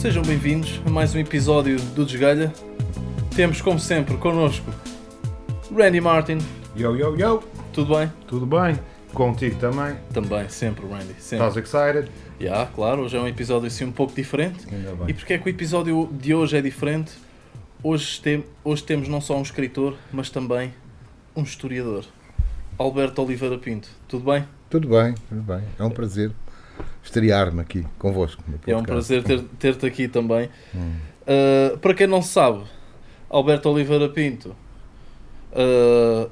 Sejam bem-vindos a mais um episódio do Desgalha. Temos, como sempre, connosco Randy Martin. Yo, yo, yo! Tudo bem? Tudo bem? Contigo também? Também, sempre, Randy. Sempre. Estás excited? Já, claro, hoje é um episódio assim um pouco diferente. Ainda E bem. porque é que o episódio de hoje é diferente? Hoje, tem, hoje temos não só um escritor, mas também um historiador. Alberto Oliveira Pinto. Tudo bem? Tudo bem, tudo bem. É um prazer estrear-me aqui convosco. É um prazer ter- ter-te aqui também. Hum. Uh, para quem não sabe, Alberto Oliveira Pinto uh,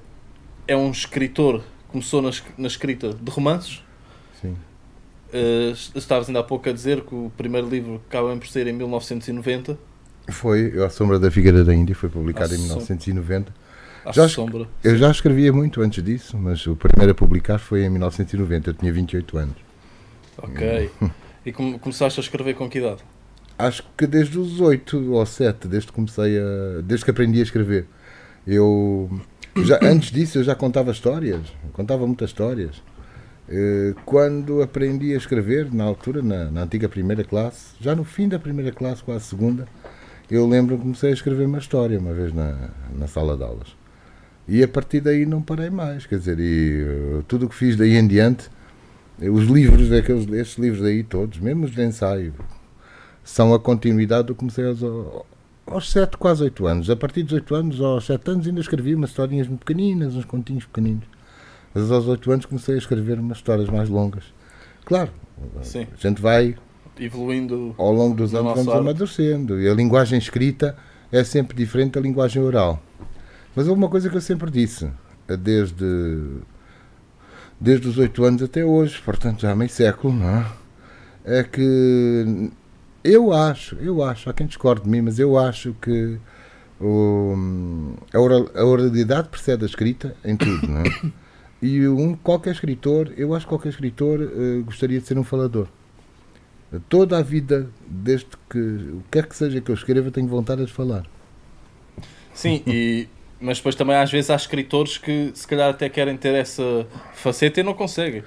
é um escritor, começou na, na escrita de romances. Sim. Uh, estavas ainda há pouco a dizer que o primeiro livro acaba por ser em 1990, Foi A Sombra da Figueira da Índia, foi publicado em Som- 1990. à Já sombra. Eu já escrevia muito antes disso, mas o primeiro a publicar foi em 1990. Eu tinha 28 anos. Ok. E come- começaste a escrever com que idade? Acho que desde os 8 ou 7, desde que comecei a. desde que aprendi a escrever. Eu. Já, antes disso eu já contava histórias, contava muitas histórias. Eh, Quando aprendi a escrever, na altura, na, na antiga primeira classe, já no fim da primeira classe, quase segunda, eu lembro que comecei a escrever uma história uma vez na, na sala de aulas. E a partir daí não parei mais, quer dizer, e eh, tudo o que fiz daí em diante, os livros, aqueles, estes livros daí todos, mesmo os de ensaio, são a continuidade do que comecei aos, aos 7, quase 8 anos. A partir dos 8 anos, aos 7 anos, ainda escrevia umas historinhas muito pequeninas, uns continhos pequeninos. Mas aos 8 anos comecei a escrever umas histórias mais longas. Claro, Sim. a gente vai, Evoluindo. ao longo dos No anos, vamos arte. amadurecendo. E a linguagem escrita é sempre diferente da linguagem oral. Mas houve uma coisa que eu sempre disse, desde, desde os 8 anos até hoje, portanto já há meio século, não é? É que eu acho, eu acho, há quem discorde de mim, mas eu acho que o, a, oral- a oralidade precede a escrita em tudo, não é? E um, qualquer escritor, eu acho que qualquer escritor eh, gostaria de ser um falador. Toda a vida, desde que o que quer que seja que eu escreva, tenho vontade de falar. Sim, e, mas depois também às vezes há escritores que se calhar até querem ter essa faceta e não conseguem.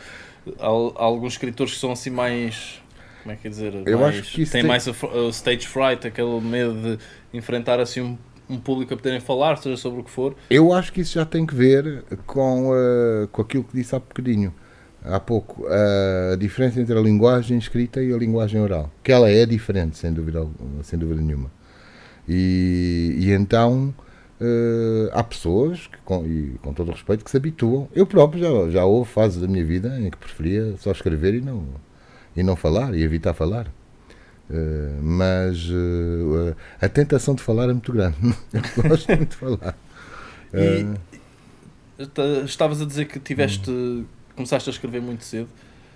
Há, há alguns escritores que são assim mais. Como é que é dizer? Eu mais, acho que isso têm tem- mais a, a stage fright, aquele medo de enfrentar assim um, um público a poderem falar, seja sobre o que for. Eu acho que isso já tem que ver com, eh, com aquilo que disse há bocadinho, há pouco, a diferença entre a linguagem escrita e a linguagem oral. Que ela é diferente, sem dúvida, sem dúvida nenhuma. E, e então eh, há pessoas, que, com, e com todo o respeito, que se habituam. Eu próprio já, já houve fases da minha vida em que preferia só escrever e não, e não falar, e evitar falar. Eh, mas eh, a tentação de falar é muito grande. Eu gosto muito de falar. E ta- estavas a dizer que tiveste. começaste a escrever muito cedo.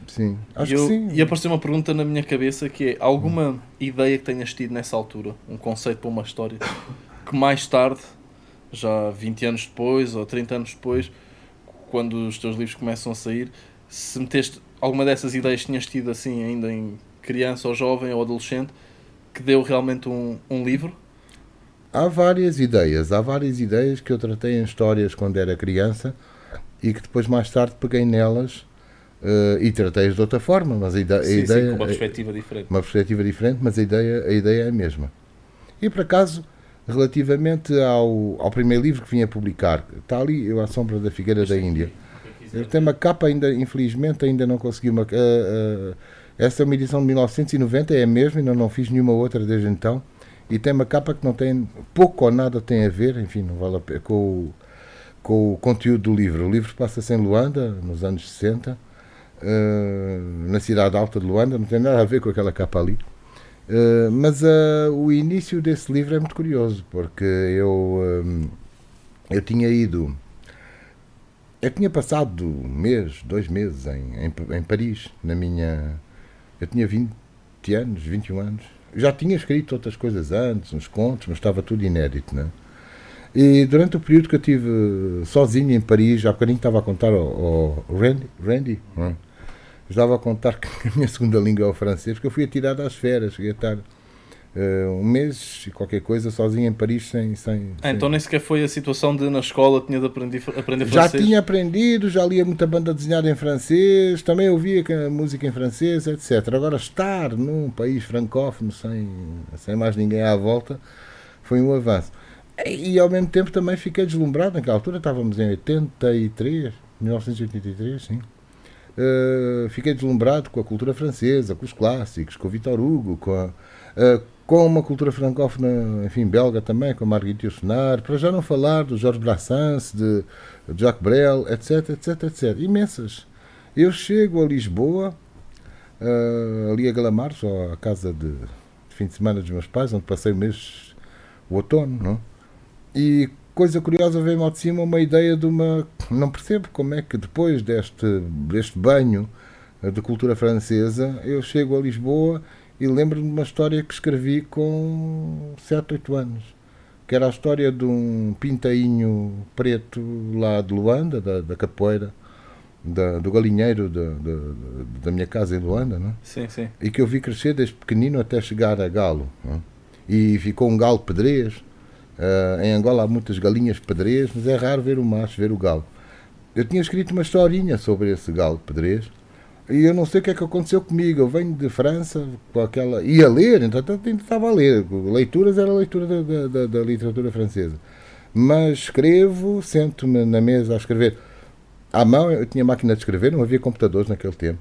Sim, acho e, eu- que sim. e apareceu uma pergunta na minha cabeça que é alguma ideia que tenhas tido nessa altura, um conceito para uma história, que mais tarde, já 20 anos depois ou 30 anos depois, quando os teus livros começam a sair, se meteste alguma dessas ideias que tinhas tido assim ainda em criança ou jovem ou adolescente, que deu realmente um, um livro? Há várias ideias, há várias ideias que eu tratei em histórias quando era criança e que depois mais tarde peguei nelas eh, e tratei-as de outra forma, mas a, ide- a sim, ideia sim, com uma é- perspectiva diferente. uma perspectiva diferente, mas a ideia, a ideia é a mesma. E por acaso, relativamente ao, ao primeiro livro que vim a publicar, está ali, eu à sombra da Figueira da Índia. Ele tem uma capa ainda, infelizmente, ainda não consegui uma. eh, eh, essa é uma edição de 1990, é a mesma, ainda não fiz nenhuma outra desde então. E tem uma capa que não tem, pouco ou nada tem a ver, enfim, não vale a pena, com, o- com o conteúdo do livro. O livro passa-se em Luanda, nos anos 60, eh, na cidade alta de Luanda, não tem nada a ver com aquela capa ali. Eh, mas eh, o início desse livro é muito curioso, porque eu, eh, eu tinha ido. Eu tinha passado um mês, dois meses em, em, em Paris, na minha. Eu tinha 20 anos, 21 anos. Já tinha escrito outras coisas antes, uns contos, mas estava tudo inédito, né? E durante o período que eu tive sozinho em Paris, há bocadinho estava a contar ao, ao Randy, Randy? Estava a contar que a minha segunda língua é o francês, porque eu fui atirado às feras, cheguei a estar eh, um mês e qualquer coisa sozinho em Paris sem. sem, Ah, sem- então nem sequer foi a situação de na escola tinha de aprender, aprender já francês. tinha aprendido, já lia muita banda desenhada em francês, também ouvia ca- música em francês, etc. Agora, estar num país francófono sem, sem mais ninguém à volta foi um avanço. E, ao mesmo tempo também fiquei deslumbrado. Naquela altura estávamos em 83, 1983, sim. Uh, fiquei deslumbrado com a cultura francesa, com os clássicos, com o Victor Hugo, com, a, uh, com uma cultura francófona, enfim, belga também, com a Marguerite Yourcenar, para já não falar do Georges Brassens, de, de Jacques Brel, etc, etc, etc. Imensas. Eu chego a Lisboa, uh, ali a Galamar, só a casa de, de, fim de semana dos meus pais, onde passei o mês, o outono, não? E coisa curiosa veio-me ao de cima uma ideia de uma. Não percebo como é que depois deste, deste banho de cultura francesa eu chego a Lisboa e lembro-me de uma história que escrevi com 7, 8 anos. Que era a história de um pintainho preto lá de Luanda, da, da capoeira, da, do galinheiro da, da, da, minha casa em Luanda, não? é? Sim, sim. E que eu vi crescer desde pequenino até chegar a galo. Não? E ficou um galo pedrez. Uh, em Angola há muitas galinhas pedrez, mas é raro ver o macho, ver o galo. Eu tinha escrito uma historinha sobre esse galo pedrez e eu não sei o que é que aconteceu comigo. Eu venho de França com aquela. ia ler, então ainda estava a ler. Leituras era leitura da, da, da literatura francesa. Mas escrevo, sento-me na mesa a escrever. À mão, eu tinha máquina de escrever, não havia computadores naquele tempo.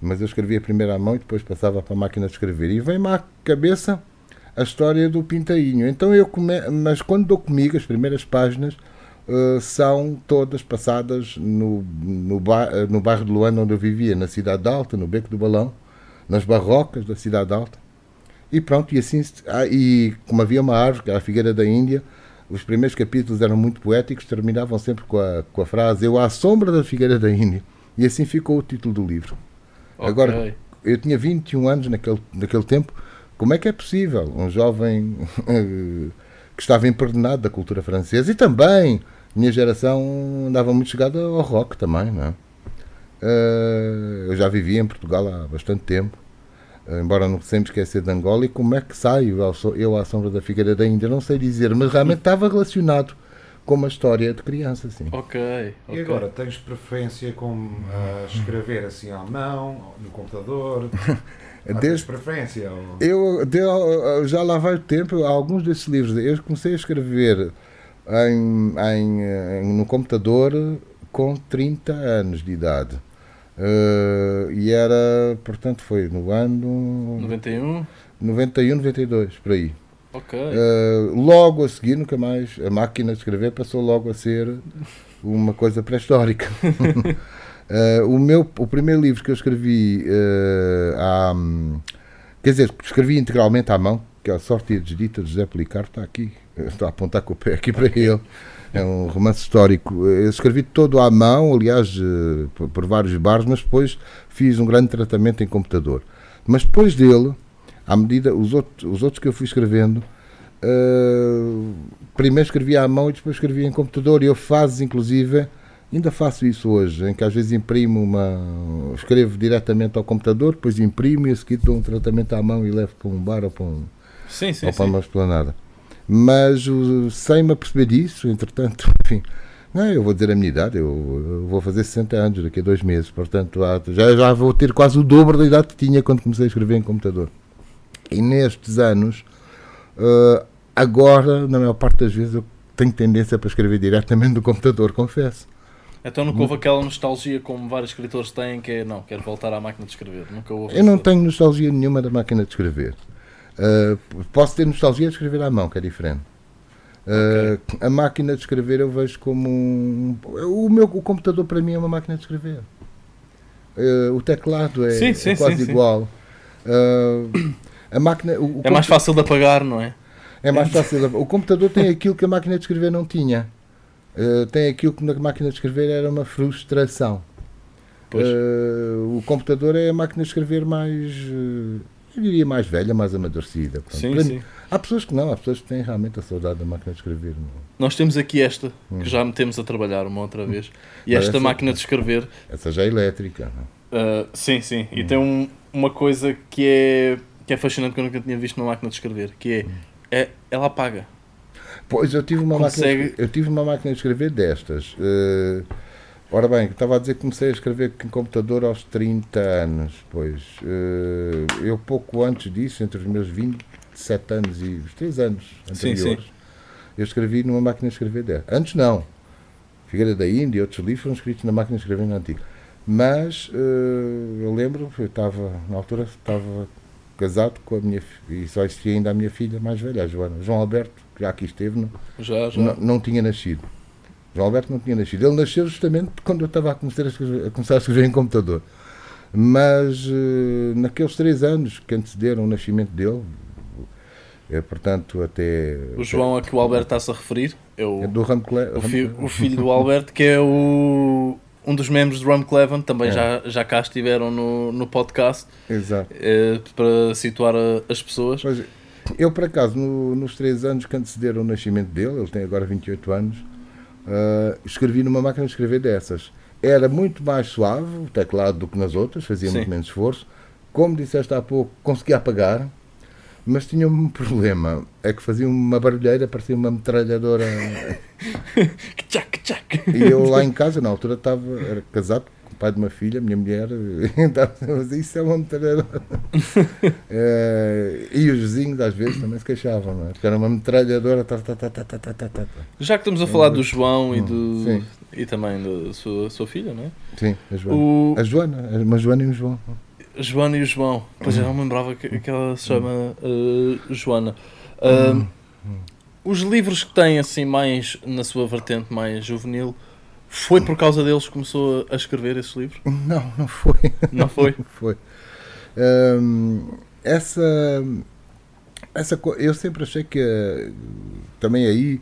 Mas eu escrevia primeiro à mão e depois passava para a máquina de escrever. E vem-me à cabeça a história do pintainho. Então eu come... mas quando dou comigo as primeiras páginas uh, são todas passadas no, no, bar, no bairro de Luanda onde eu vivia, na Cidade Alta, no Beco do Balão, nas barrocas da Cidade Alta. E pronto, e assim, ah, e como havia uma árvore, que era a Figueira da Índia, os primeiros capítulos eram muito poéticos, terminavam sempre com a, com a frase Eu à sombra da Figueira da Índia. E assim ficou o título do livro. Okay. Agora, eu tinha 21 anos naquele, naquele tempo, como é que é possível um jovem que estava impregnado da cultura francesa e também minha geração andava muito chegada ao rock também, não é? Eu já vivia em Portugal há bastante tempo, embora não sempre esquecer de Angola, e como é que saio eu à sombra da Figueira da Índia, não sei dizer, mas realmente estava relacionado com uma história de criança, sim. Ok. okay. E agora, tens preferência com uh, escrever assim à mão, no computador? Desde preferência? Ou... Eu, eu, já lá vai o tempo, alguns desses livros, eu comecei a escrever em, em, em, no computador com 30 anos de idade. Uh, e era, portanto, foi no ano 91, 91, 92, por aí. Ok. Uh, logo a seguir, nunca mais, a máquina de escrever passou logo a ser uma coisa pré-histórica. Uh, o, meu, o primeiro livro que eu escrevi, uh, à, quer dizer, escrevi integralmente à mão, que é A Sorte e a Desdita de José Policarpo, está aqui, estou a apontar com o pé aqui para ele. É um romance histórico. Eu escrevi todo à mão, aliás, uh, por, vários bares, mas depois fiz um grande tratamento em computador. Mas depois dele, à medida, os outros, os outros que eu fui escrevendo, primeiro escrevia à mão e depois escrevia em computador, e eu fases, inclusive. Ainda faço isso hoje, em que às vezes imprimo uma. escrevo diretamente ao computador, depois imprimo e a seguir dou um tratamento à mão e levo para um bar ou para, um, sim, sim, ou para sim. uma esplanada. Mas sem me aperceber disso, entretanto, enfim. Não, eu vou dizer a minha idade, eu, eu vou fazer 60 anos daqui a dois meses, portanto já, já vou ter quase o dobro da idade que tinha quando comecei a escrever em computador. E nestes anos, uh, agora, na maior parte das vezes, eu tenho tendência para escrever diretamente do computador, confesso. Então nunca houve aquela nostalgia como vários escritores têm, que é não, quero voltar à máquina de escrever. Nunca houve Eu não tenho nostalgia nenhuma da máquina de escrever. Uh, posso ter nostalgia de escrever à mão, que é diferente. Uh, okay. A máquina de escrever eu vejo como um. O, meu, o computador para mim é uma máquina de escrever. Uh, o teclado é, sim, sim, é quase sim, igual. a máquina, o, o é mais fácil de apagar, não é? É mais fácil. De... O computador tem aquilo que a máquina de escrever não tinha. Uh, tem aquilo que na máquina de escrever era uma frustração. Uh, o computador é a máquina de escrever mais, uh, eu diria mais velha, mais amadurecida. Sim, sim. Mim, há pessoas que não, há pessoas que têm realmente a saudade da máquina de escrever. Não? Nós temos aqui esta, Hum. que já metemos a trabalhar uma outra vez. E esta máquina de escrever, Essa já é elétrica. Não? uh, sim, sim, e Hum. tem um- uma coisa que é que é fascinante que eu nunca tinha visto numa máquina de escrever, que é, é ela apaga. Pois eu tive uma, Consegue... máquina, de, eu tive uma máquina de escrever destas. Uh, ora bem, estava a dizer que comecei a escrever em computador aos 30 anos. Pois uh, eu pouco antes disso, entre os meus 27 anos e os 3 anos anteriores, sim, sim. eu escrevi numa máquina de escrever destas. Antes não. Figueira da Índia e outros livros foram escritos na máquina de escrever na antiga. Mas uh, eu lembro, eu estava, na altura, estava casado com a minha e só existia ainda a minha filha mais velha, a Joana. João Alberto, que já aqui esteve, não, já, já. não, não tinha nascido. João Alberto não tinha nascido. Ele nasceu justamente quando eu estava a começar a escrever, a começar a escrever em computador. Mas uh, naqueles três anos que antecederam o nascimento dele, é, portanto, até. O João a que o Alberto está-se a referir é o, é do Ram o, fi, o filho do Alberto, que é o, um dos membros do Ram Cleven, também é. já, já cá estiveram no, no podcast. Exato. É, para situar a, as pessoas. Pois, eu, por acaso, no, nos três anos que antecederam o nascimento dele, ele tem agora 28 anos, uh, escrevi numa máquina de escrever dessas. Era muito mais suave o teclado do que nas outras, fazia Sim. muito menos esforço. Como disseste há pouco, conseguia apagar mas tinha um problema, é que fazia uma barulheira, parecia uma metralhadora. e eu lá em casa, na altura, estava casado com o pai de uma filha, minha mulher, estava isso é uma metralhadora. é, e os vizinhos às vezes também se queixavam, não é? Porque era uma metralhadora. Tá, tá, tá, tá, tá, tá, tá, tá. Já que estamos a falar do João e, do, Sim. e também da sua, sua filha, não é? Sim, a Joana. O... A Joana, uma Joana e um João. Joana e o João. Pois eu não me lembrava que, que ela se chama uh, Joana. Uh, os livros que têm assim mais na sua vertente mais juvenil, foi por causa deles que começou a escrever esse livro? Não, não foi. Não foi? não foi. Um, essa, essa eu sempre achei que uh, também aí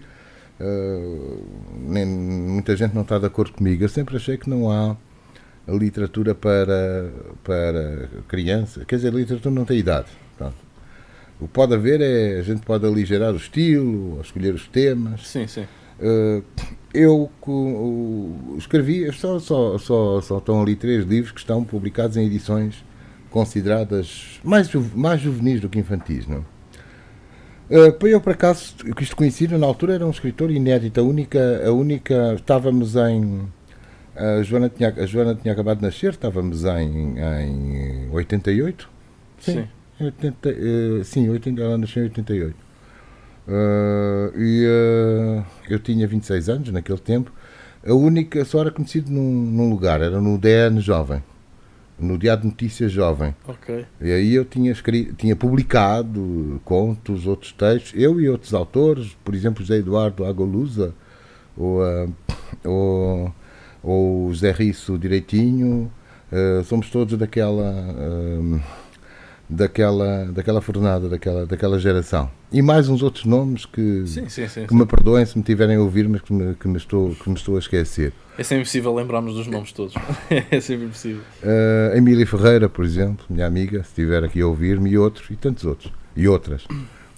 uh, nem, muita gente não está de acordo comigo. Eu sempre achei que não há literatura para, para criança. Quer dizer, a literatura não tem idade. Pronto. O que pode haver é a gente pode aligerar o estilo, escolher os temas. Sim, sim. Uh, eu escrevi, só, só, só, só estão ali três livros que estão publicados em edições consideradas mais, mais juvenis do que infantis. Não? Uh, eu, por acaso, isto conhecido na altura, era um escritor inédito. A única, a única estávamos em a Joana tinha, a Joana tinha acabado de nascer, estávamos em, em 88. Sim. Sim. 80, uh, sim, 80, ela nasceu em 88. Uh, e uh, eu tinha 26 anos naquele tempo. A única, só era conhecido num, num, lugar, era no DN Jovem, no Diário de Notícias Jovem. Ok. E aí eu tinha, escrito, tinha publicado contos, outros textos, eu e outros autores, por exemplo, José Eduardo Agolusa, ou, uh, ou ou o Zé Risso direitinho, uh, somos todos daquela, daquela, daquela fornada, daquela, daquela geração. E mais uns outros nomes que, sim, sim, sim, que me perdoem se me tiverem a ouvir, mas que me, que me, estou, que me estou a esquecer. É sempre impossível lembrarmos dos nomes todos. é sempre impossível. Uh, Emília Ferreira, por exemplo, minha amiga, se estiver aqui a ouvir-me, e outros, e tantos outros. E outras.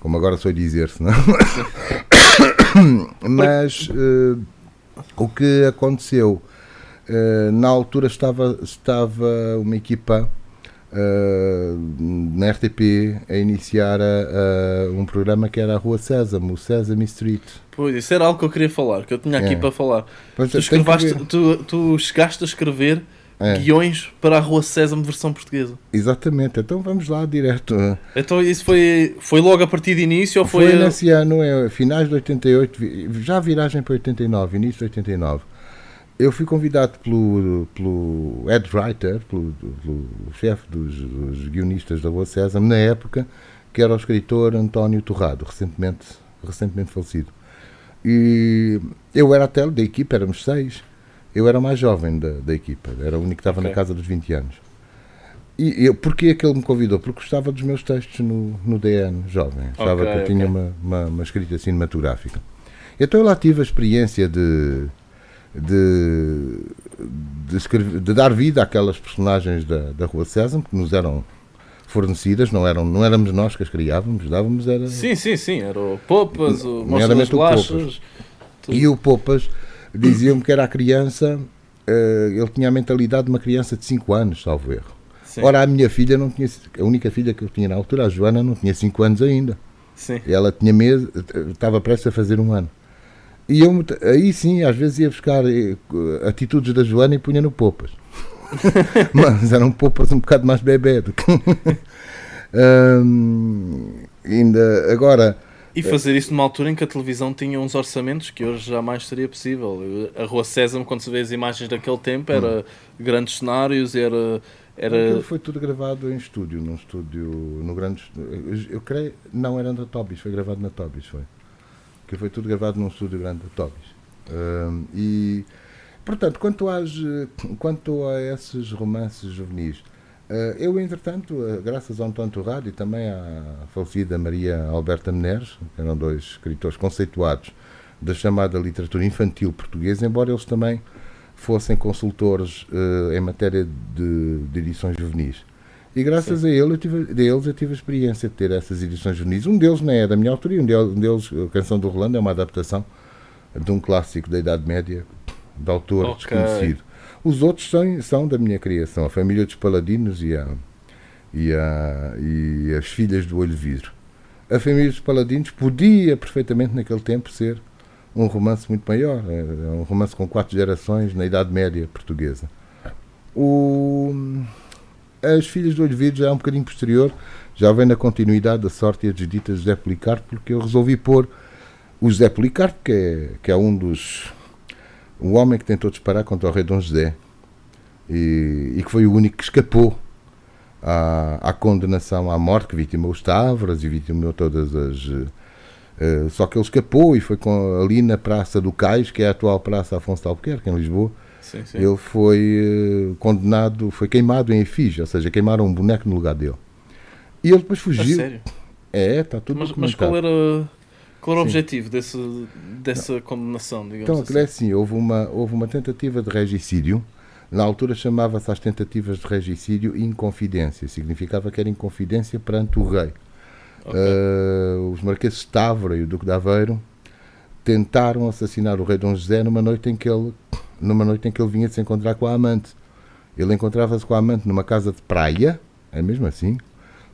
Como agora sou dizer-se, não? mas uh, o que aconteceu Uh, na altura estava, estava uma equipa uh, na RTP a iniciar a, a um programa que era a Rua Sésamo, o Sesame Street. Pois, isso era algo que eu queria falar, que eu tinha aqui é. para falar. Pois, tu, escrevaste, tu, tu chegaste a escrever é. guiões para a Rua Sésamo versão portuguesa. Exatamente, então vamos lá direto. Então isso foi, foi logo a partir de início ou foi... Foi nesse ano, é, finais de 88, já viragem para 89, início de 89 eu fui convidado pelo, pelo Ed Writer, pelo, pelo chefe dos, dos, guionistas da Boa César, na época, que era o escritor António Torrado, recentemente, recentemente falecido. E eu era até da equipa, éramos seis, eu era o mais jovem da, da equipa, era o único que estava okay. na casa dos 20 anos. E eu, porquê é que ele me convidou? Porque gostava dos meus textos no, no DN jovem, achava okay, que eu okay. tinha uma, uma, uma escrita cinematográfica. Então eu lá tive a experiência de de, de, escrever, de, dar vida àquelas personagens da, da Rua César que nos eram fornecidas, não, eram, não éramos nós que as criávamos, dávamos era... Sim, sim, sim, era o Popas, o Monstro das Bolachas... E o Popas diziam-me que era a criança, uh, ele tinha a mentalidade de uma criança de 5 anos, salvo erro. Sim. Ora, a minha filha não tinha. A única filha que eu tinha na altura, a Joana, não tinha 5 anos ainda. Sim. Ela tinha medo, estava prestes a fazer um ano. E eu, aí sim, às vezes ia buscar eh, atitudes da Joana e punha no Popas. Mas eram Popas um bocado mais bebê do que. ainda, agora. E fazer isso numa altura em que a televisão tinha uns orçamentos que hoje jamais seria possível. A Rua Sésamo, quando se vê as imagens daquele tempo, era hum. grandes cenários, era. Era... foi tudo gravado em estúdio, num estúdio no grande. Eu creio. Não era na Tobis, foi gravado na Tobis, foi que foi tudo gravado num estúdio grande de Tobis. Um, e, portanto, quanto, às, quanto a esses romances juvenis, uh, eu, entretanto, uh, graças ao António Torrado e também à falecida Maria Alberta Meneres, que eram dois escritores conceituados da chamada literatura infantil portuguesa, embora eles também fossem consultores uh, em matéria de, de edições juvenis. E graças Sim. a ele, eu tive, deles eu tive a experiência de ter essas edições juvenis. Um deles não é da minha autoria, um deles, um deles, a Canção do Rolando, é uma adaptação de um clássico da Idade Média, de autor okay. desconhecido. Os outros são, são da minha criação, a Família dos Paladinos e, a, e, a, e as Filhas do Olho Vidro. A Família dos Paladinos podia perfeitamente naquele tempo ser um romance muito maior, é um romance com quatro gerações na Idade Média portuguesa. O as Filhas do Olho já é um bocadinho posterior, já vem na continuidade da sorte e as desditas de José Policarpo, porque eu resolvi pôr o José Policarpo, que é, que é um dos. um homem que tentou disparar contra o rei Dom José e, e que foi o único que escapou à, à, condenação à morte, que vitimou os Tavras e vitimou todas as. Uh, só que ele escapou e foi com, ali na Praça do Cais, que é a atual Praça Afonso de Albuquerque, em Lisboa Sim, sim. Ele foi uh, condenado, foi queimado em efígie, ou seja, queimaram um boneco no lugar dele. E ele depois fugiu. A sério? É, está tudo Mas, mas qual era, qual era o objetivo desse, dessa Não. condenação, digamos então, assim? é assim, houve uma, houve uma tentativa de regicídio. Na altura chamava-se as tentativas de regicídio inconfidência. Significava que era inconfidência perante o rei. Okay. Uh, os marqueses de Távora e o Duque de Aveiro tentaram assassinar o rei Dom José numa noite em que ele numa noite em que ele vinha se encontrar com a amante. Ele encontrava-se com a amante numa casa de praia, é mesmo assim,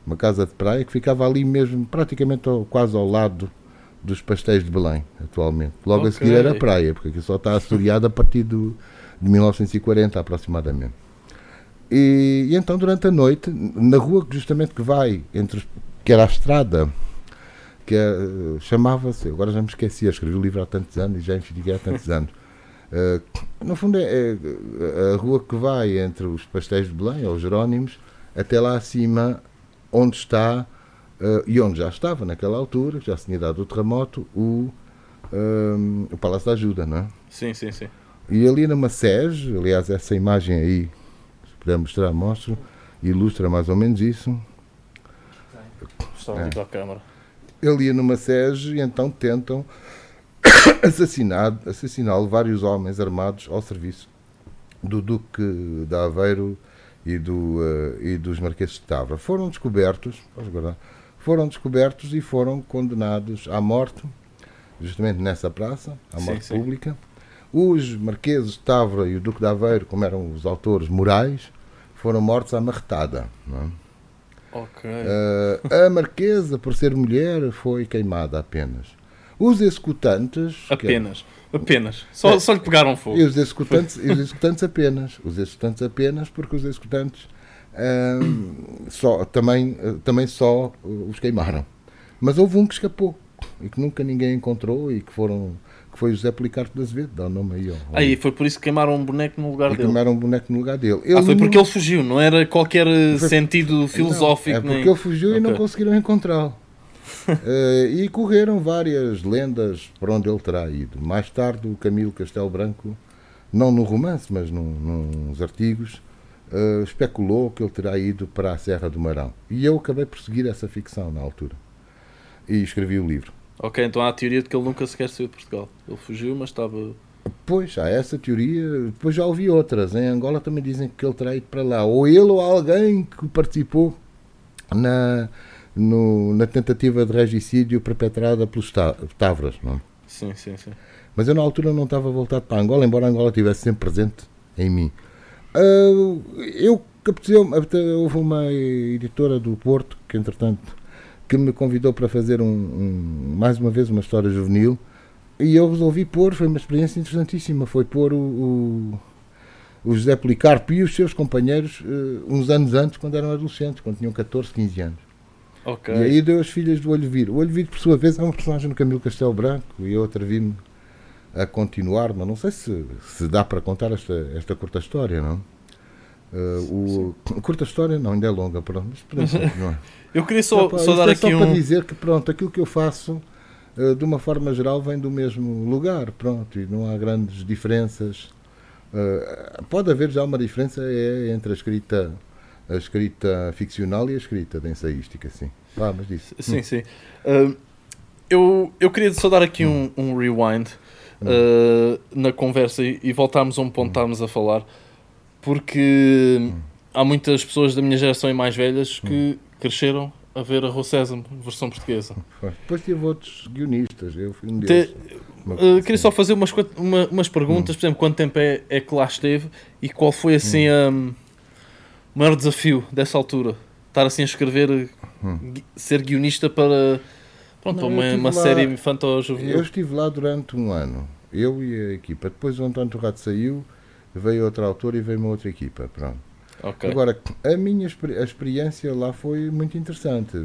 uma casa de praia que ficava ali mesmo, praticamente ao, quase ao lado dos pastéis de Belém, atualmente. Logo okay. a seguir era praia, porque aqui só está assoreado a partir do, de 1940 aproximadamente. E, e, então durante a noite, na rua justamente que vai entre que era a estrada, que é, chamava-se, agora já me esqueci, eu escrevi o livro há tantos anos e já investiguei há tantos anos. Uh, no fundo, é, é, a rua que vai entre os Pastéis de Belém, ou Jerónimos, até lá acima, onde está, uh, e onde já estava naquela altura, já se tinha dado o terremoto, o, um, o Palácio da Ajuda, não é? Sim, sim, sim. E ali numa sege, aliás, essa imagem aí, se puder mostrar, mostro, ilustra mais ou menos isso. Está é. a câmara. Ele ia numa sege e então tentam assassiná-lo vários homens armados ao serviço do Duque de Aveiro e, do, uh, e dos Marqueses de Tavra. Foram descobertos, foram descobertos e foram condenados à morte, justamente nessa praça, à morte sim, pública. Sim. Os Marqueses de Tavra e o Duque de Aveiro, como eram os autores morais, foram mortos à marretada. Não é? Okay. Uh, a Marquesa, por ser mulher, foi queimada apenas. Os executantes. Apenas. É, apenas. Só, é, só lhe pegaram fogo. E os executantes, os executantes apenas. Os executantes apenas, porque os executantes hum, só, também, também só os queimaram. Mas houve um que escapou e que nunca ninguém encontrou e que foram que foi José Policarpo de Azevedo, dá o nome aí. Ó, aí foi por isso que queimaram um boneco no lugar e dele. Queimaram um boneco no lugar dele. Ele ah, foi porque não... ele fugiu, não era qualquer foi... sentido filosófico. Não, é porque nem... ele fugiu okay. e não conseguiram encontrá-lo uh, e correram várias lendas por onde ele terá ido. Mais tarde, o Camilo Castelo Branco, não no romance, mas num, nos artigos, uh, especulou que ele terá ido para a Serra do Marão. E eu acabei por seguir essa ficção na altura. E escrevi o livro. Ok, então há a teoria de que ele nunca sequer saiu de Portugal. Ele fugiu, mas estava. Pois, há essa teoria. Depois já ouvi outras. Em Angola também dizem que ele terá ido para lá. Ou ele ou alguém que participou na, no, na tentativa de regicídio perpetrada pelos Tavras. Não? É? Sim, sim, sim. Mas eu na altura não estava voltado para Angola, embora Angola estivesse sempre presente em mim. Uh, eu houve uma editora do Porto que entretanto que me convidou para fazer um, um, mais uma vez uma história juvenil e eu resolvi pôr, foi uma experiência interessantíssima, foi pôr o, o, o José Policarpo e os seus companheiros uh, uns anos antes, quando eram adolescentes, quando tinham 14, 15 anos. Okay. E aí deu as filhas do Olho Vir. O Olho Vir, por sua vez, é um personagem do Camilo Castelo Branco e eu atrevi-me a continuar, mas não sei se, se dá para contar esta, esta curta história, não? Uh, o, curta história não, ainda é longa, pronto, mas podemos continuar. eu queria só, só, só dar é aqui só um... para dizer que pronto, aquilo que eu faço uh, de uma forma geral vem do mesmo lugar, pronto, e não há grandes diferenças. Uh, pode haver já uma diferença é, entre a escrita a escrita ficcional e a escrita de ensaística, sim. Ah, mas disse. Sim, hum. sim. eu, eu queria só dar aqui hum. um, um rewind uh, na conversa e, e voltarmos a um ponto que estávamos a falar, porque há muitas pessoas da minha geração e mais velhas que cresceram a ver a Rua Sésamo, versão portuguesa. Depois tive outros guionistas, eu fui um deles. Te, uh, queria só fazer umas, uma, umas perguntas, hum. por exemplo, quanto tempo é, é que lá esteve e qual foi assim hum. o maior desafio dessa altura? Estar assim a escrever, hum. ser guionista para Pronto, não, uma, uma lá, série infanto-juvenil. Eu estive lá durante um ano, eu e a equipa. Depois o António Torrado saiu, veio outro autor e veio uma outra equipa. Pronto. Okay. Agora, a minha a experiência lá foi muito interessante,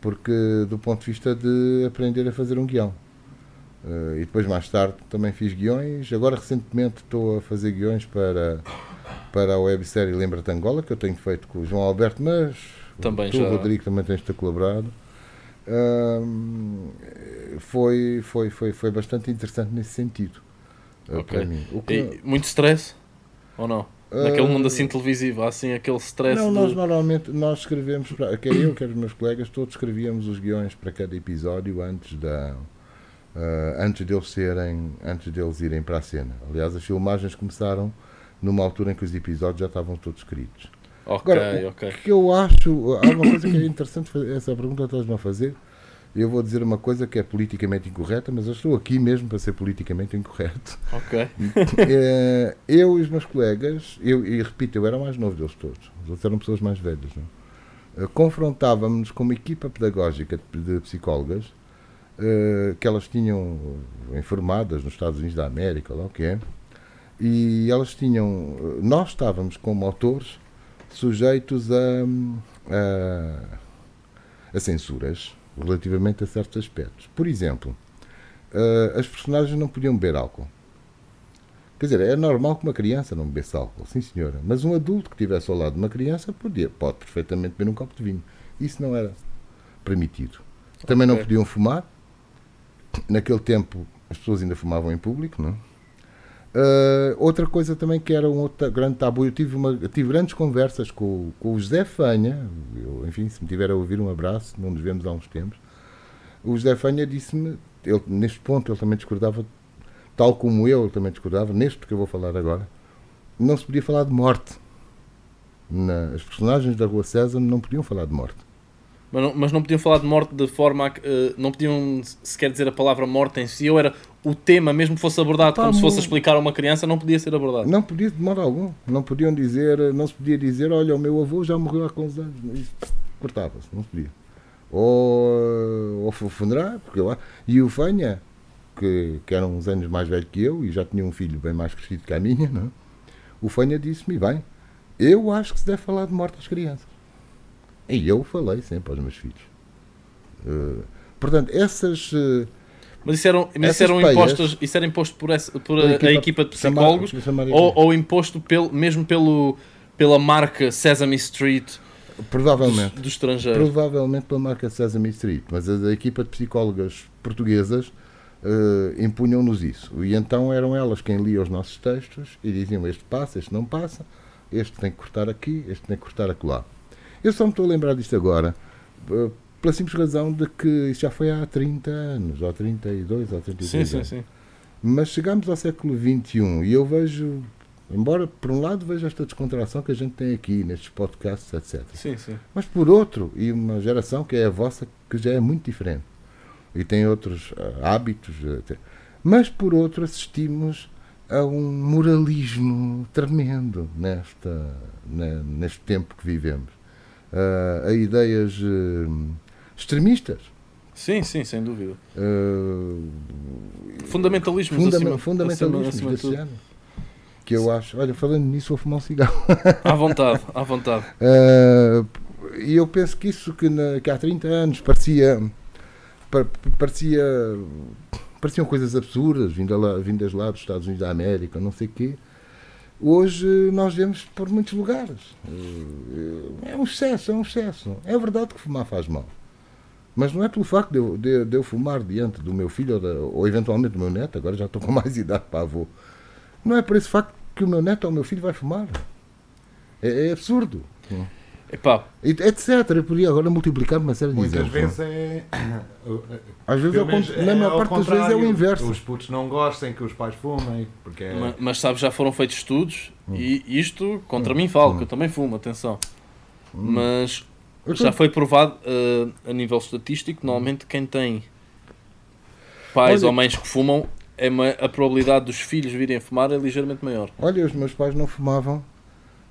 porque do ponto de vista de aprender a fazer um guião. Uh, e depois, mais tarde, também fiz guiões. Agora, recentemente, estou a fazer guiões para, para a websérie Lembra-te Angola, que eu tenho feito com o João Alberto, mas também tu, já... Rodrigo, também tens-te colaborado foi, foi, foi, foi bastante interessante nesse sentido. Eh, okay. Que... muito stress? Ou não? Naquele mundo assim televisivo, há assim aquele stress. Não, nós normalmente nós escrevemos, para, quer eu, quer os meus colegas, todos escrevíamos os guiões para cada episódio antes da. Uh, antes deles serem antes deles irem para a cena aliás as filmagens começaram numa altura em que os episódios já estavam todos escritos Ok, Agora, ok. O que eu acho. Há uma coisa que é interessante fazer, essa pergunta estás-me a fazer. Eu vou dizer uma coisa que é politicamente incorreta, mas eu estou aqui mesmo para ser politicamente incorreto. Ok. É, eu e os meus colegas, eu, e repito, eu era o mais novo deles todos, os outros eram pessoas mais velhas, não? É? confrontávamos com uma equipa pedagógica de, de psicólogas uh, que elas tinham informadas nos Estados Unidos da América, lá o que é, e elas tinham, nós estávamos como autores sujeitos a, a, a censuras relativamente a certos aspectos. Por exemplo, uh, as personagens não podiam beber álcool. Quer dizer, é normal que uma criança não bebesse álcool, sim senhora, mas um adulto que estivesse ao lado de uma criança podia, pode perfeitamente beber um copo de vinho. Isso não era permitido. Também okay. não podiam fumar. Naquele tempo as pessoas ainda fumavam em público, não? Uh, outra coisa também que era um outro grande tabu, eu tive, uma, tive grandes conversas com, com o José Fanha, eu, enfim, se me tiver a ouvir, um abraço, não nos vemos há uns tempos. O José Fanha disse-me, neste ponto ele também discordava, tal como eu, ele também discordava, neste que eu vou falar agora, não se podia falar de morte. Na, as personagens da Rua César não podiam falar de morte. Mas não, mas não podiam falar de morte de forma a que. Uh, não podiam sequer dizer a palavra morte em si, ou era o tema, mesmo que fosse abordado Pá, como se fosse a explicar a uma criança, não podia ser abordado. Não podia de modo algum. Não podiam dizer, não se podia dizer, olha, o meu avô já morreu há quantos anos. Cortava-se, não se podia. Ou, ou funerar, porque eu, e o Fanha, que, que era uns anos mais velho que eu e já tinha um filho bem mais crescido que a minha, não? É? o Fanha disse-me, bem, eu acho que se deve falar de morte às crianças. E eu falei sempre aos meus filhos. Uh, portanto, essas. Uh, mas isso, eram, mas isso, eram impostos, isso era imposto por, essa, por a, equipa, a, equipa, de psicólogos ou, ou, imposto pelo, mesmo pelo, pela marca Sesame Street provavelmente, dos, dos estrangeiros? Provavelmente pela marca Sesame Street, mas a, a equipa de psicólogas portuguesas uh, impunham-nos isso. E então eram elas quem lia os nossos textos e diziam este passa, este não passa, este tem que cortar aqui, este tem que cortar acolá. Eu só me estou a lembrar disto agora, eh, pela simples razão de que isso já foi há 30 anos, ou 32, ou 33 sim, anos. Sim, sim. Mas chegamos ao século XXI e eu vejo, embora por um lado vejo esta descontração que a gente tem aqui nestes podcasts, etc. Sim, sim. Mas por outro, e uma geração que é a vossa, que já é muito diferente e tem outros uh, hábitos, mas por outro assistimos há um moralismo tremendo nesta, neste tempo que vivemos. Uh, a ideias uh, extremistas. Sim, sim, sem dúvida. Uh, fundamentalismos fundam acima, fundamentalismos acima, acima desse ano. Que eu acho, olha, falando nisso, vou fumar um cigarro. À vontade, à vontade. E eu penso que isso que, na, que há 30 anos parecia. parecia pareciam coisas absurdas, vindas lá, vindas lá dos Estados Unidos da América, não sei o quê. Hoje nós vemos por muitos lugares. É um excesso, é um excesso. É verdade que fumar faz mal. Mas não é pelo facto de eu, de, de eu fumar diante do meu filho ou, da, ou, eventualmente do meu neto, agora já estou com mais idade para avô. Não é por esse facto que o meu neto ou o meu filho vai fumar. É, é absurdo. Epá. Etc. Eu podia agora multiplicar uma série de Muitas exemplos. vezes é. Às vezes, é, na maior parte das vezes, é o inverso. Os putos não gostem que os pais fumem. Porque é... mas, mas sabes, já foram feitos estudos hum. e isto contra hum. mim falo, hum. que eu também fumo, atenção. Hum. Mas já foi provado uh, a nível estatístico, normalmente quem tem pais Olha, ou mães que fumam, é a probabilidade dos filhos virem a fumar é ligeiramente maior. Olha, os meus pais não fumavam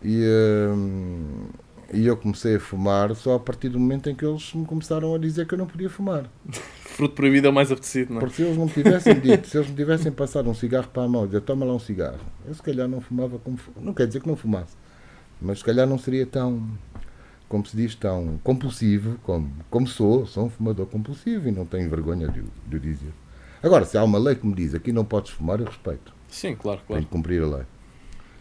e. Uh e eu comecei a fumar só a partir do momento em que eles me começaram a dizer que eu não podia fumar. Fruto proibido é o mais apetecido, não é? Porque se eles não me tivessem dito, se eles me tivessem passado um cigarro para a mão e dizer toma lá um cigarro, eu se calhar não fumava como. Não quer dizer que não fumasse, mas se calhar não seria tão, como se diz, tão compulsivo como, como sou. Sou um fumador compulsivo e não tenho vergonha de, de o dizer. Agora, se há uma lei que me diz aqui não podes fumar, eu respeito. Sim, claro, claro. Tenho que cumprir a lei.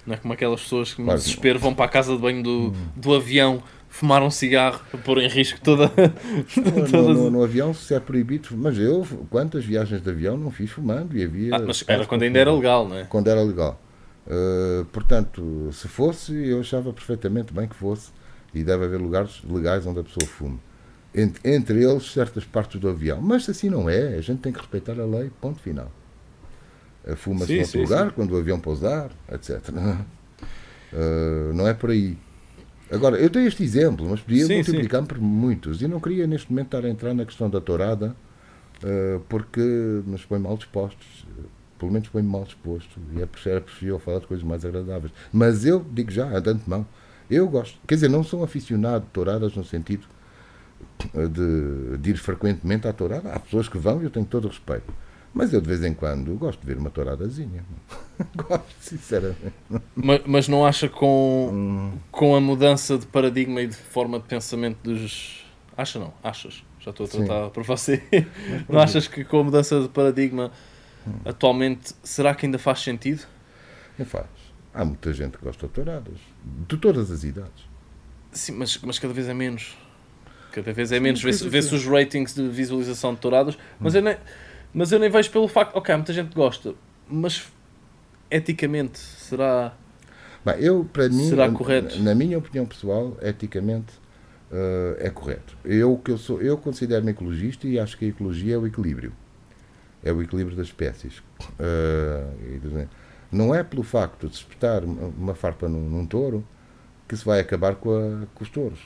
Não é como aquelas pessoas que no claro. desespero vão para a casa de banho do, do avião fumar um cigarro pôr em risco toda. no, no, no, avião se é proibido, mas eu, quantas viagens de avião não fiz fumando e havia. Ah, mas era quando ainda era legal, não é? Quando era legal. Uh, portanto, se fosse, eu achava perfeitamente bem que fosse, e deve haver lugares legais onde a pessoa fume. Entre, entre eles, certas partes do avião. Mas assim não é, a gente tem que respeitar a lei, ponto final. Fuma-se em outro lugar, sim. quando o avião pousar, etc. Uh, não é por aí. Agora, eu tenho este exemplo, mas podia multiplicar por muitos. E não queria neste momento estar a entrar na questão da tourada, uh, porque nos põe mal dispostos. Pelo menos põe mal disposto. E é preferível falar de coisas mais agradáveis. Mas eu digo já, de antemão, eu gosto. Quer dizer, não sou aficionado de touradas no sentido de, de ir frequentemente à tourada. Há pessoas que vão e eu tenho todo o respeito. Mas eu de vez em quando gosto de ver uma touradazinha. gosto, sinceramente. Mas, mas, não acha com, hum. com a mudança de paradigma e de forma de pensamento dos. Acha não? Achas? Já estou a tratar Sim. por você. não achas que com a mudança de paradigma hum. atualmente será que ainda faz sentido? Não faz. Há muita gente que gosta de touradas. De todas as idades. Sim, mas, mas cada vez é menos. Cada vez é menos. Vê-se vê os ratings de visualização de touradas. Mas hum. eu nem mas eu nem vejo pelo facto, ok, muita gente gosta, mas eticamente será. Bem, eu, para mim, será correto? Na minha opinião pessoal, eticamente uh, é correto. Eu, que eu, sou, eu considero-me ecologista e acho que a ecologia é o equilíbrio. É o equilíbrio das espécies. Uh, não é pelo facto de se espetar uma farpa num, num, touro que se vai acabar com, a, com os touros.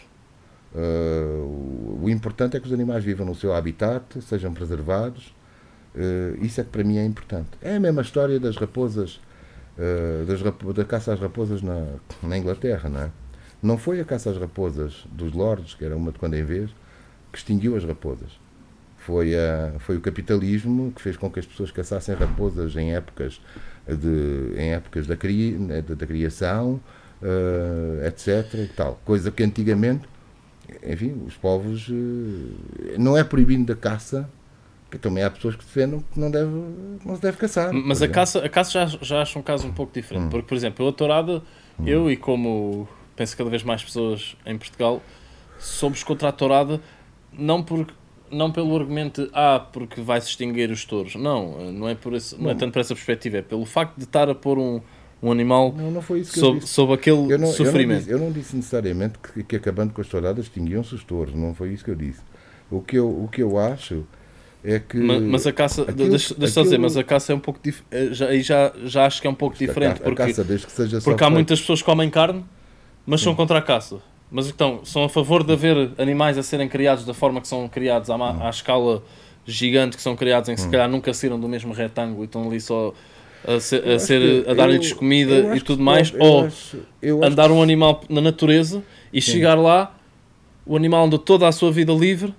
Uh, o, o importante é que os animais vivam no seu habitat, sejam preservados Uh, isso é que para mim é importante. É a mesma história das raposas, uh, das rap da caça às raposas na, na Inglaterra, não é? Não foi a caça às raposas dos lords, que era uma de quando em vez, que extinguiu as raposas. Foi, a, foi o capitalismo que fez com que as pessoas caçassem raposas em épocas, de, em épocas da, cria, né, da, criação, uh, etc. E tal. Coisa que antigamente, enfim, os povos. não é proibido da caça que também há pessoas que defendem que não, deve, não se deve caçar. Mas a caça, a caça já, já acho um caso um pouco diferente. Hum. Porque, por exemplo, eu a tourada, hum. eu e como penso cada vez mais pessoas em Portugal, somos contra a tourada, não, por, não pelo argumento ah, porque vai-se extinguir os touros. Não, não é, por esse, não. não é tanto por essa perspectiva, é pelo facto de estar a pôr um, um animal não, não sob, sob, aquele eu não, sofrimento. Eu não, disse, eu não disse necessariamente que, que acabando com as touradas extinguiam-se os touros, não foi isso que eu disse. O que eu, o que eu acho é que. Mas, mas a caça, aquilo, deixa, deixa aquilo... dizer, mas a caça é um pouco diferente. Eh, já, já, já acho que é um pouco diferente. A, porque, caça, desde que seja porque há muitas pessoas que comem carne, mas Sim. são contra a caça. Mas então, são a favor de haver animais a serem criados da forma que são criados, à, à escala gigante que são criados, em que se calhar nunca saíram do mesmo retângulo e estão ali só a, ser, a, ser, a dar-lhes comida e tudo mais, ou acho, andar um animal na natureza e Sim. chegar lá, o animal anda toda a sua vida livre,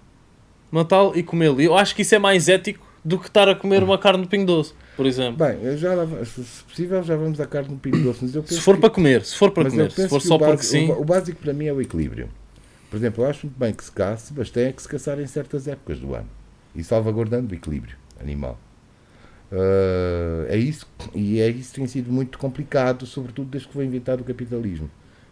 matá-lo e comê-lo. Eu acho que isso é mais ético do que estar a comer uma carne de pingo doce, por exemplo. Bem, já, se possível já vamos à carne de pingo doce. se for que, para comer, se for para comer, se for só porque sim. O, o básico para mim é o equilíbrio. Por exemplo, eu acho muito bem que se caça, mas tem que se caçar em certas épocas do ano e salvaguardando o equilíbrio animal. Uh, é isso, e é isso que tem sido muito complicado, sobretudo desde que foi inventado o capitalismo.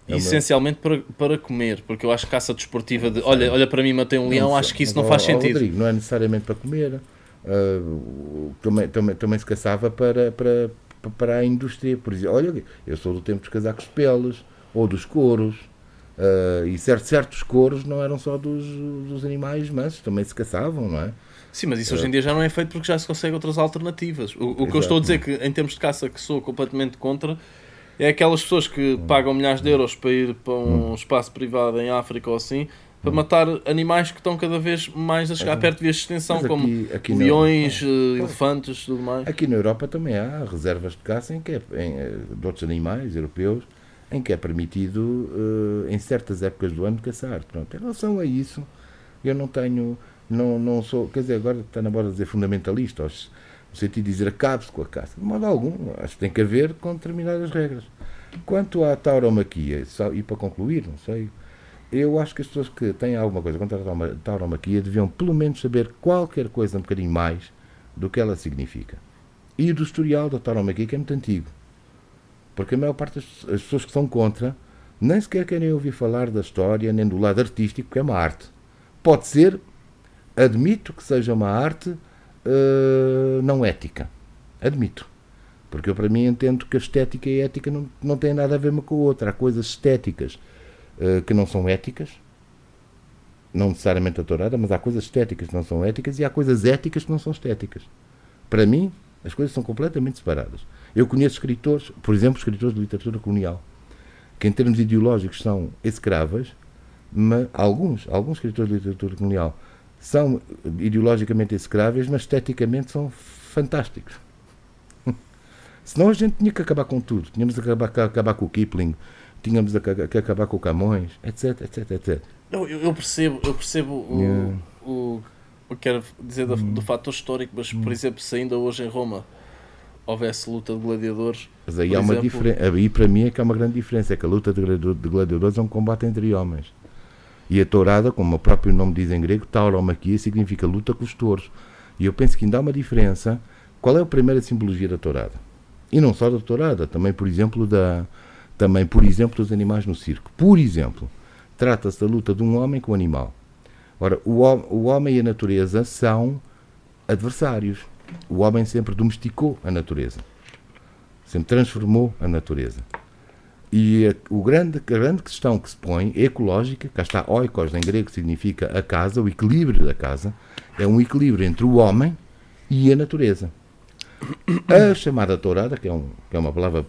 É Essencialmente para, para comer, porque eu acho que caça desportiva de olha, olha para mim matei um leão, acho que isso não, faz sentido. Rodrigo, não é necessariamente para comer. Uh, também, também, também se caçava para, para, para a indústria. Por exemplo, olha, eu sou do tempo dos casacos de peles ou dos couros. Uh, e certos, certos couros não eram só dos, dos animais mas também se caçavam, não é? Sim, mas isso hoje em dia já não é feito porque já se consegue outras alternativas. O, o que eu estou a dizer que, em termos de caça, que sou completamente contra, é aquelas pessoas que pagam milhares de euros para ir para um espaço privado em África ou assim, para matar animais que estão cada vez mais a chegar perto de extinção, aqui, como aqui leões, eh, elefantes tudo mais. Aqui na Europa também há reservas de caça em que é, em, eh, de outros animais europeus em que é permitido, uh, em certas épocas do ano, caçar. Pronto, em relação a isso, eu não tenho não, não sou, quer dizer, agora está na hora de dizer fundamentalista, no sentido de dizer acabe-se com a caça. De modo algum, acho que tem que haver com determinadas regras. Quanto à tauromaquia, e para concluir, não sei, eu acho que as pessoas que têm alguma coisa contra a tauromaquia deviam pelo menos saber qualquer coisa um bocadinho mais do que ela significa. E do historial da tauromaquia, que é muito antigo. Porque a maior parte das pessoas que são contra nem sequer querem ouvir falar da história, nem do lado artístico, que é uma arte. Pode ser admito que seja uma arte uh, não ética. Admito. Porque eu, para mim, entendo que a estética e a ética não, não têm nada a ver uma com a outra. Há coisas estéticas que não são éticas, não necessariamente a tourada, mas há coisas estéticas que não são éticas e há coisas éticas que não são estéticas. Para mim, as coisas são completamente separadas. Eu conheço escritores, por exemplo, escritores de literatura colonial, que em termos ideológicos são escravas, mas alguns, alguns escritores de literatura colonial são ideologicamente execráveis, mas esteticamente são fantásticos. Senão a gente tinha que acabar com tudo. Tínhamos que acabar, acabar com o Kipling, tínhamos que acabar com o Camões, etc, etc, etc. Eu, eu percebo, eu percebo o, yeah. o, o que quero dizer do, do fator histórico, mas, por hum. exemplo, se ainda hoje em Roma houvesse luta de gladiadores. Mas aí há exemplo, uma diferença. Aí para mim é que há uma grande diferença: é que a luta de gladiadores é um combate entre homens. E a tourada, como o próprio nome diz em grego, tauromaquia, significa luta com os touros. E eu penso que ainda há uma diferença. Qual é a primeira simbologia da tourada? E não só da tourada, também, por exemplo, da, também, por exemplo, dos animais no circo. Por exemplo, trata-se da luta de um homem com um animal. Ora, o, o homem e a natureza são adversários. O homem sempre domesticou a natureza. Sempre transformou a natureza. E a, o grande, a grande questão que se põe, ecológica, cá está oikos em grego significa a casa, o equilíbrio da casa, é um equilíbrio entre o homem e a natureza. A chamada tourada, que é, um, que é uma palavra,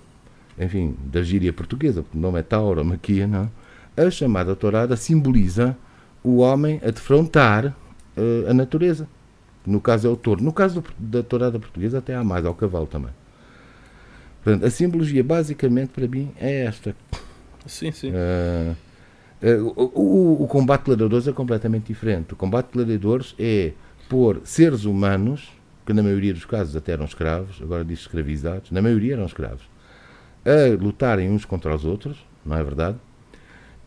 enfim, da gíria portuguesa, porque o nome é taura, maquia, não? A chamada tourada simboliza o homem a defrontar uh, a natureza. No caso é o touro. No caso do, da tourada portuguesa até há mais, ao cavalo também. Portanto, a simbologia, basicamente, para mim, é esta. Sim, sim. Uh, uh, o, o, o, combate de gladiadores é completamente diferente. O combate de gladiadores é por seres humanos, que na maioria dos casos até eram escravos, agora diz escravizados, na maioria eram escravos, a lutarem uns contra os outros, não é verdade?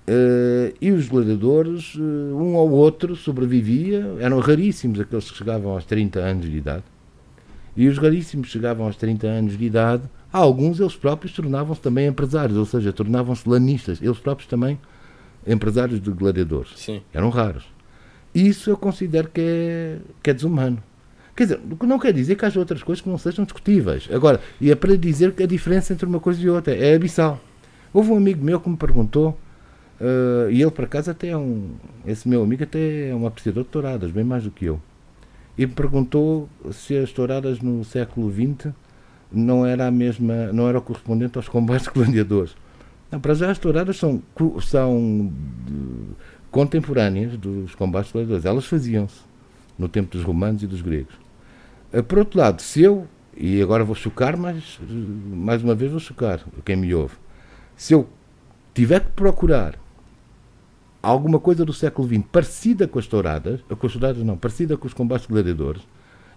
Uh, e os gladiadores, um ou outro sobrevivia, eram raríssimos aqueles que chegavam aos 30 anos de idade, e os raríssimos chegavam aos 30 anos de idade alguns eles próprios tornavam-se também empresários, ou seja, tornavam-se lanistas, eles próprios também empresários de gladiadores. Sim. Eram raros. Isso eu considero que é, que é desumano. Quer dizer, não quer dizer que haja outras coisas que não sejam discutíveis. Agora, e é para dizer que a diferença entre uma coisa e outra é abissal. Houve um amigo meu que me perguntou, uh, e ele por acaso até é um. Esse meu amigo até é um apreciador de touradas, bem mais do que eu. E me perguntou se as touradas no século XX não era a mesma, não era correspondente aos combates gladiadores. Não, para já as touradas são, são contemporâneas dos combates gladiadores. Elas faziam-se no tempo dos romanos e dos gregos. Eh, por outro lado, se eu, e agora vou chocar, mas mais uma vez vou chocar quem me ouve. Se eu tiver que procurar alguma coisa do século XX parecida com as touradas, com as touradas não, parecida com os combates gladiadores,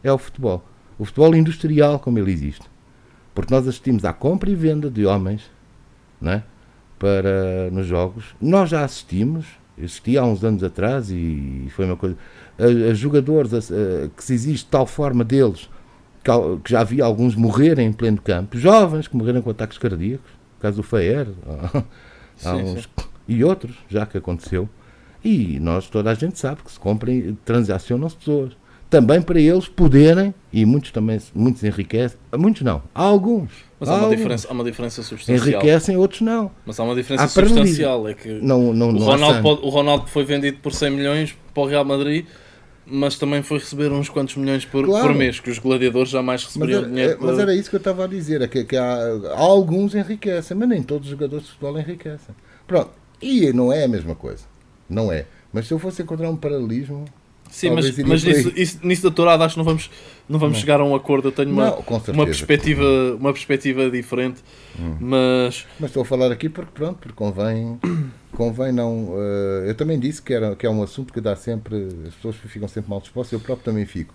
é o futebol. O futebol industrial como ele existe. Porque nós assistimos à compra e venda de homens é? para nos jogos. Nós já assistimos, assisti há uns anos atrás e foi uma coisa. A, a jogadores a, a, que se existe tal forma deles que já havia alguns morrerem em pleno campo, jovens que morreram com ataques cardíacos, o caso do Faer, uns, e outros, já que aconteceu. E nós, toda a gente sabe que se comprem, transacionam-se pessoas. Também para eles poderem, e muitos também, muitos enriquecem, muitos não, há alguns. Mas há, uma, Diferença, há uma diferença substancial. Enriquecem, outros não. Mas há uma diferença há substancial. É que não, não, o, Ronaldo pode, o Ronaldo foi vendido por 100 milhões para o Real Madrid mas também foi receber uns quantos milhões por, claro. por mês, que os gladiadores jamais receberiam mas, dinheiro. É, mas era isso que eu estava a dizer, é que, que há, há, alguns enriquecem, mas nem todos os jogadores de futebol enriquecem. Pronto, e não é a mesma coisa, não é. Mas se eu fosse encontrar um paralelismo, Sim, mas, mas nisso, isso, nisso da tourada acho que não vamos, não vamos não. chegar a um acordo. Eu tenho uma, não, uma, perspectiva, uma perspectiva diferente. Hum. Mas... mas estou a falar aqui porque pronto, porque convém, convém não. Uh, eu também disse que, era, que é um assunto que dá sempre. As pessoas ficam sempre mal dispostas, eu próprio também fico.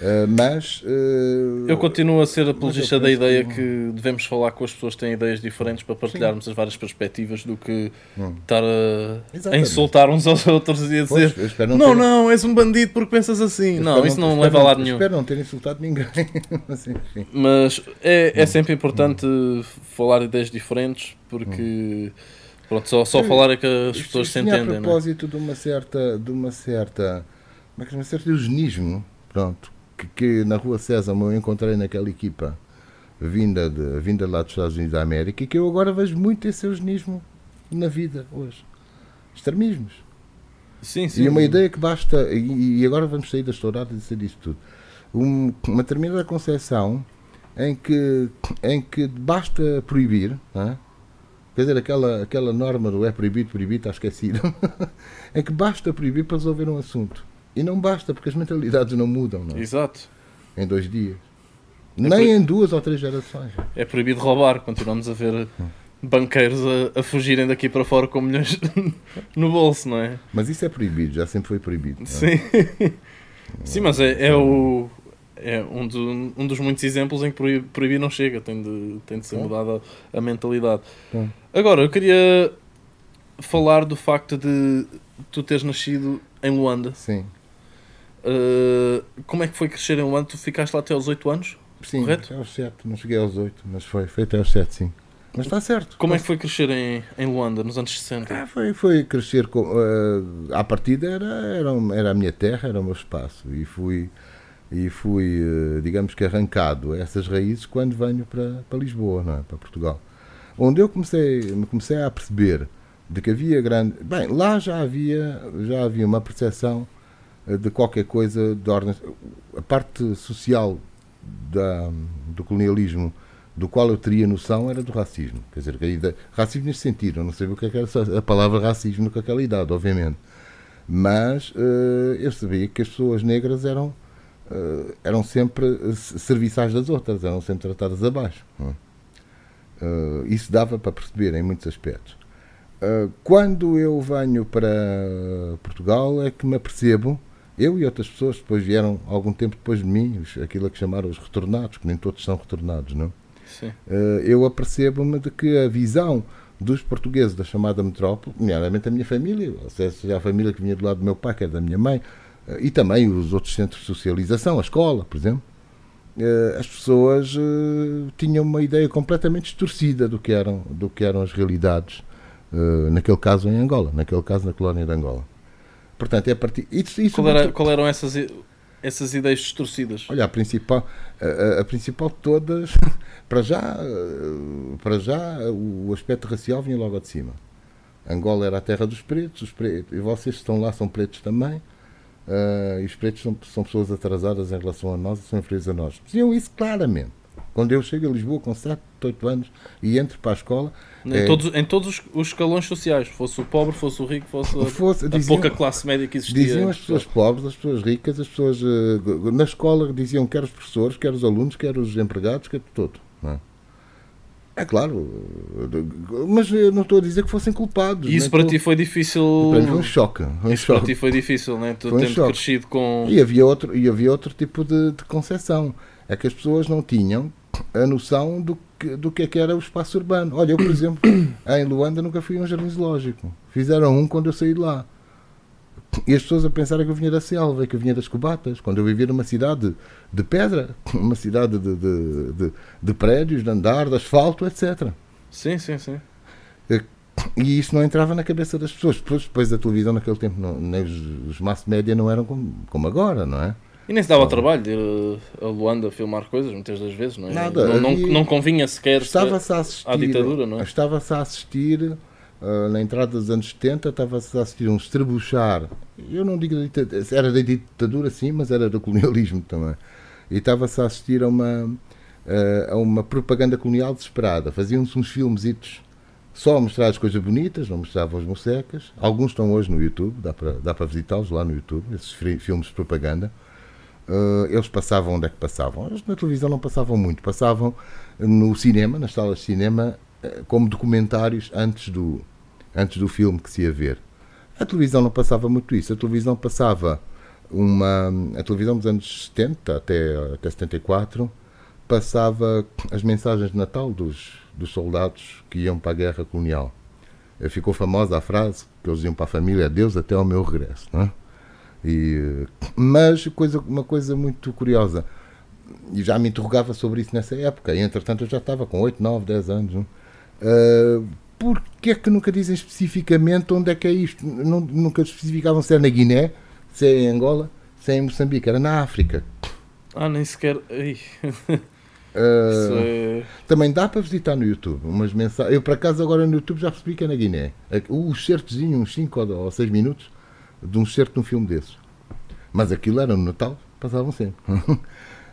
Uh, mas uh, eu continuo a ser apologista da ideia que... que... devemos falar com as pessoas que têm ideias diferentes para partilharmos Sim. as várias perspectivas do que hum. estar a, a, insultar uns aos outros e a dizer pois, não, não, ter... não, és um bandido porque pensas assim. não, isso não, não leva a lado nenhum. Espero não ter insultado ninguém. mas, mas é, é sempre importante hum. falar ideias diferentes porque hum. pronto, só, só falar é que as pessoas se entendem. A é? propósito de uma certa, de uma certa, como é que uma certa eugenismo, pronto que, na Rua César eu encontrei naquela equipa vinda, de, vinda lá dos Estados Unidos da América e que eu agora vejo muito esse eugenismo na vida hoje. Extremismos. Sim, sim. E uma ideia que basta, e, e agora vamos sair das touradas e dizer isto tudo. Um, uma determinada concepção em que, em que basta proibir, é? quer dizer, aquela, aquela norma do é proibido, proibido, está esquecido, é que basta proibir para resolver um assunto. E não basta, porque as mentalidades não mudam, não é? Exato. Em dois dias. É Nem em duas ou três gerações. É proibido roubar, continuamos a ver banqueiros a, a fugirem daqui para fora com milhões no bolso, não é? Mas isso é proibido, já sempre foi proibido. É? Sim. Sim, mas é, é o. É um, do, um dos muitos exemplos em que proibir, proibir não chega, tem de, tem de ser mudada a, a mentalidade. Agora, eu queria falar do facto de tu teres nascido em Luanda. Sim. Uh, como é que foi crescer em Luanda? Tu ficaste lá até aos 8 anos? Sim, correto? até aos 7. Não cheguei aos 8, mas foi, foi até aos 7, sim. Mas está certo. Como é que foi crescer em, em Luanda, nos anos 60? Ah, foi, foi crescer com. Uh, à partida era, era, era a minha terra, era o meu espaço. E fui, e fui uh, digamos que, arrancado a essas raízes quando venho para, para Lisboa, não é? para Portugal. Onde eu comecei, me comecei a perceber de que havia grande. Bem, lá já havia, já havia uma percepção eh, de qualquer coisa de ordem. A parte social da, do colonialismo do qual eu teria noção era do racismo. Quer dizer, a ideia, racismo nesse sentido, eu não sei o que é que era a palavra racismo naquela idade, obviamente. Mas uh, eu sabia que as pessoas negras eram, uh, eram sempre serviçais das outras, eram sempre tratadas abaixo. Uh, isso dava para perceber em muitos aspectos. quando eu venho para Portugal é que me apercebo eu e outras pessoas depois vieram algum tempo depois de mim, aquilo a que chamaram os retornados, que nem todos são retornados, não? Sim. Uh, eu apercebo-me de que a visão dos portugueses da chamada metrópole, nomeadamente a minha família, ou seja, a família que vinha do lado do meu pai, que era da minha mãe, uh, e também os outros centros de socialização, a escola, por exemplo, uh, as pessoas tinham uma ideia completamente distorcida do que eram, do que eram as realidades, naquele caso em Angola, naquele caso na colónia de Angola. Portanto, é a partir. Isso, isso qual, era, qual eram essas, essas ideias distorcidas? Olha, a principal, a, a, principal de todas, para já, para já, o aspecto racial vinha logo de cima. Angola era a terra dos pretos, os pretos e vocês que estão lá são pretos também. Uh, e os pretos são, são pessoas atrasadas em relação a nós, são inferiores a nós. Diziam isso claramente. Quando eu chego a Lisboa com 7, 8 anos e entro para a escola. Em, é, todos, em todos os escalões sociais, fosse o pobre, fosse o rico, fosse, fosse a, diziam, pouca classe média que existia. Diziam as pessoas pobres, as pessoas ricas, as pessoas. Uh, na escola diziam quer os professores, quer os alunos, quer os empregados, quer tudo. É? é? claro, mas eu não estou a dizer que fossem culpados. E isso para ti foi difícil. Para mim foi um choque. Um isso choque. para ti foi difícil, né? tu tendo um crescido com. E havia outro, e havia outro tipo de, de concepção. É que as pessoas não tinham a noção do que, do que é que era o espaço urbano. Olha, eu, por exemplo, em Luanda nunca fui a um jardim zoológico. Fizeram um quando eu saí de lá. E as pessoas a pensarem que eu vinha da selva, que eu vinha das cubatas, quando eu vivia numa cidade de pedra, uma cidade de, de, de, de prédios, de andar, de asfalto, etc. Sim, sim, sim. E isso não entrava na cabeça das pessoas. Depois, depois da televisão, naquele tempo, não, nem os, os mass média não eram como, como agora, não é? E nem se dava trabalho de ir a Luanda filmar coisas, muitas das vezes, não é? Nada, não, havia... não, não, convinha sequer estava-se a assistir, à ditadura, não é? Estava-se a assistir, uh, na entrada dos anos 70, estava-se a assistir um estrebuchar. Eu não digo era da ditadura, sim, mas era do colonialismo também. E estava-se a assistir a uma, uh, a uma propaganda colonial desesperada. Faziam-se uns filmes só a mostrar as coisas bonitas, não mostravam as mocecas. Alguns estão hoje no YouTube, dá para, dá para visitá-los lá no YouTube, esses filmes de propaganda Uh, eles passavam onde é que passavam? Eles na televisão não passavam muito, passavam no cinema, nas salas de cinema, uh, como documentários antes do, antes do filme que se ia ver. A televisão não passava muito isso, a televisão passava uma. A televisão dos anos 70 até, até 74 passava as mensagens de Natal dos, dos soldados que iam para a guerra colonial. Ficou famosa a frase que eles iam para a família, Deus até ao meu regresso. Não é? E, mas coisa, uma coisa muito curiosa, e já me interrogava sobre isso nessa época, e entretanto eu já estava com 8, 9, 10 anos. Uh, Porquê é que nunca dizem especificamente onde é que é isto? Não, nunca especificavam se é na Guiné, se é em Angola, se é em Moçambique, era na África. Ah, nem sequer. Uh, é... Também dá para visitar no YouTube umas mensagens. Eu, por acaso, agora no YouTube já percebi que é na Guiné. O certozinho, uns 5 ou 6 minutos, de um certo num filme desses. Mas aquilo era no Natal, passavam sempre.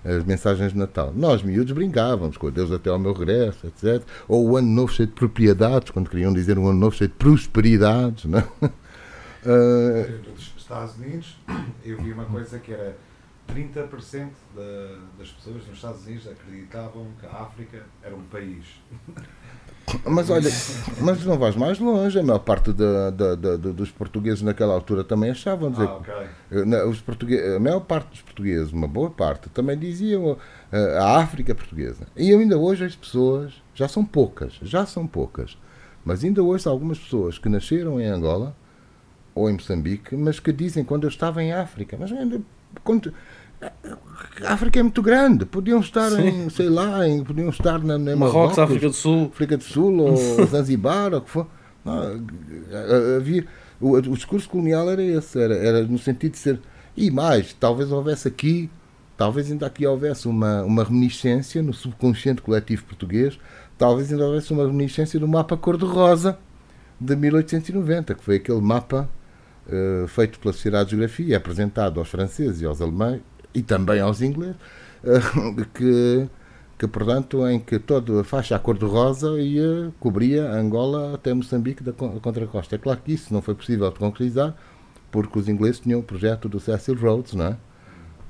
As mensagens de Natal. Nós, miúdos, brincávamos com Deus até ao meu regresso, etc. Ou o ano novo cheio de propriedades, quando queriam dizer um ano novo cheio de prosperidades. Não? Uh... Nos Estados Unidos, eu vi uma coisa que era 30% da, das pessoas nos Estados Unidos acreditavam que a África era um país. Mas olha, mas não vais mais longe, a maior parte da, da, da, dos portugueses naquela altura também achavam dizer, ah, okay. os portugueses, a maior parte dos portugueses, uma boa parte, também diziam uh, a África portuguesa. E ainda hoje as pessoas, já são poucas, já são poucas, mas ainda hoje há algumas pessoas que nasceram em Angola ou em Moçambique, mas que dizem quando eu estava em África, mas ainda, quando, a África é muito grande, podiam estar Sim. em, sei lá, em, podiam estar na, na Marrocos, África do Sul, África do Sul ou Zanzibar, ou o que for. Não, havia, o, o, discurso colonial era esse, era, era no sentido de ser. E mais, talvez houvesse aqui, talvez ainda aqui houvesse uma, uma reminiscência no subconsciente coletivo português, talvez ainda houvesse uma reminiscência do mapa cor-de-rosa de 1890, que foi aquele mapa uh, feito pela Sociedade de Geografia, apresentado aos franceses e aos alemães, e também aos ingleses, eh, que, que portanto, em que toda a faixa cor-de-rosa ia, cobria Angola até Moçambique da contracosta. É claro que isso não foi possível de concretizar, porque os ingleses tinham o projeto do Cecil Rhodes, não é?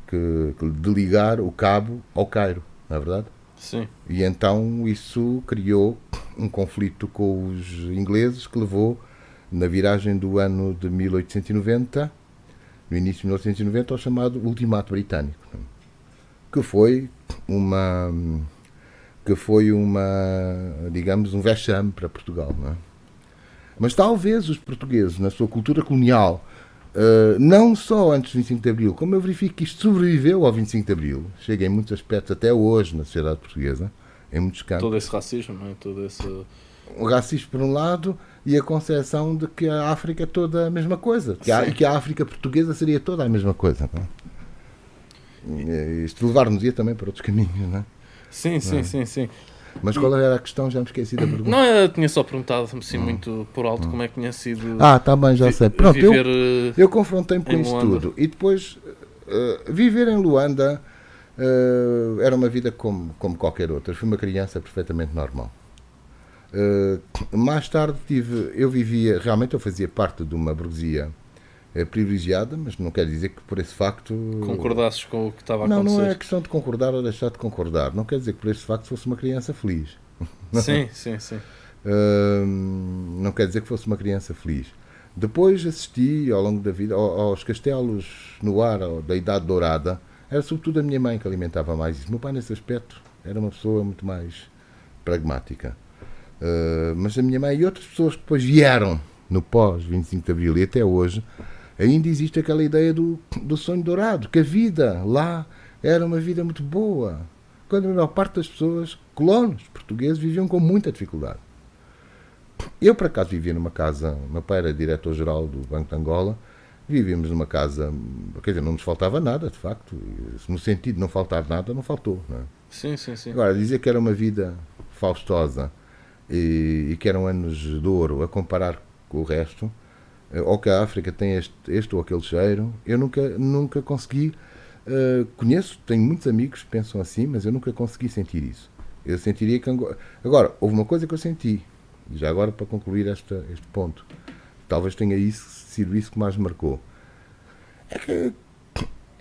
Que, que, de ligar o cabo ao Cairo, não é verdade? Sim. E então isso criou um conflito com os ingleses que levou, na viragem do ano de 1890, no início de 1990, ao chamado Ultimato Britânico, que foi uma que foi uma, digamos, um vexame para Portugal. É? Mas talvez os portugueses, na sua cultura colonial, uh, não só antes do 25 de Abril, como eu verifico que isto sobreviveu ao 25 de Abril, chega em muitos aspectos até hoje na sociedade portuguesa, em muitos campos. Todo esse racismo, não é? Todo esse... O racismo, por um lado, e a concepção de que a África é toda a mesma coisa que a, e que a África portuguesa seria toda a mesma coisa. E isto levar-nos-ia também para outros caminhos, não é? Sim, sim, é? sim, sim. Mas qual era a questão? Já me esqueci da pergunta. Não, eu tinha só perguntado assim hum. muito por alto como é que tinha sido. Ah, tá bem, já sei. Pronto, eu, eu confrontei-me com isso tudo. E depois, uh, viver em Luanda Uh, era uma vida como, como qualquer outra. Fui uma criança perfeitamente normal. Uh, mais tarde tive, eu vivia, realmente eu fazia parte de uma burguesia uh, privilegiada, mas não quer dizer que por esse facto. Concordasses com o que estava a não, acontecer? Não, não é questão de concordar ou deixar de concordar. Não quer dizer que por esse facto fosse uma criança feliz. Sim, sim, sim. Uh, não quer dizer que fosse uma criança feliz. Depois assisti ao longo da vida aos castelos no ar da Idade Dourada. Era sobretudo a minha mãe que alimentava mais isso. Meu pai, nesse aspecto, era uma pessoa muito mais pragmática. Uh, mas a minha mãe e outras pessoas que depois vieram no pós-25 de Abril e até hoje, ainda existe aquela ideia do, do sonho dourado, que a vida lá era uma vida muito boa. Quando a maior parte das pessoas, colonos portugueses, viviam com muita dificuldade. Eu, por acaso, vivia numa casa, meu pai era diretor-geral do Banco de Angola, vivíamos numa casa, quer dizer, não nos faltava nada, de facto. No sentido de não faltar nada, não faltou. Não é? Sim, sim, sim. Agora, dizer que era uma vida faustosa e, e que eram anos de ouro a comparar com o resto, eh, ou que a África tem este, este ou aquele cheiro, eu nunca, nunca consegui. Uh, conheço, tenho muitos amigos que pensam assim, mas eu nunca consegui sentir isso. Eu sentiria que. Angola... Agora, houve uma coisa que eu senti, já agora para concluir esta, este ponto, talvez tenha isso, sido isso que mais marcou. É que,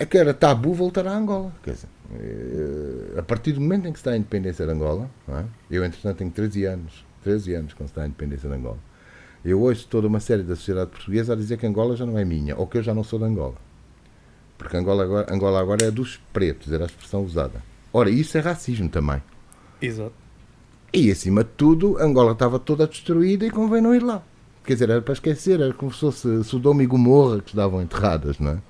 é que era tabu voltar a Angola. Quer dizer, eh, a partir do momento em que se dá a independência de Angola, é? eu entretanto tenho 13 anos, 13 anos quando se dá a independência de Angola, eu ouço toda uma série da sociedade portuguesa a dizer que Angola já não é minha, ou que eu já não sou de Angola. Porque Angola agora, Angola agora é dos pretos, era a expressão usada. Ora, isso é racismo também. Exato. E acima de tudo, Angola estava toda destruída e convém não ir lá. Quer dizer, era para esquecer, era como se fosse Sodoma e Gomorra que estavam enterradas, não é?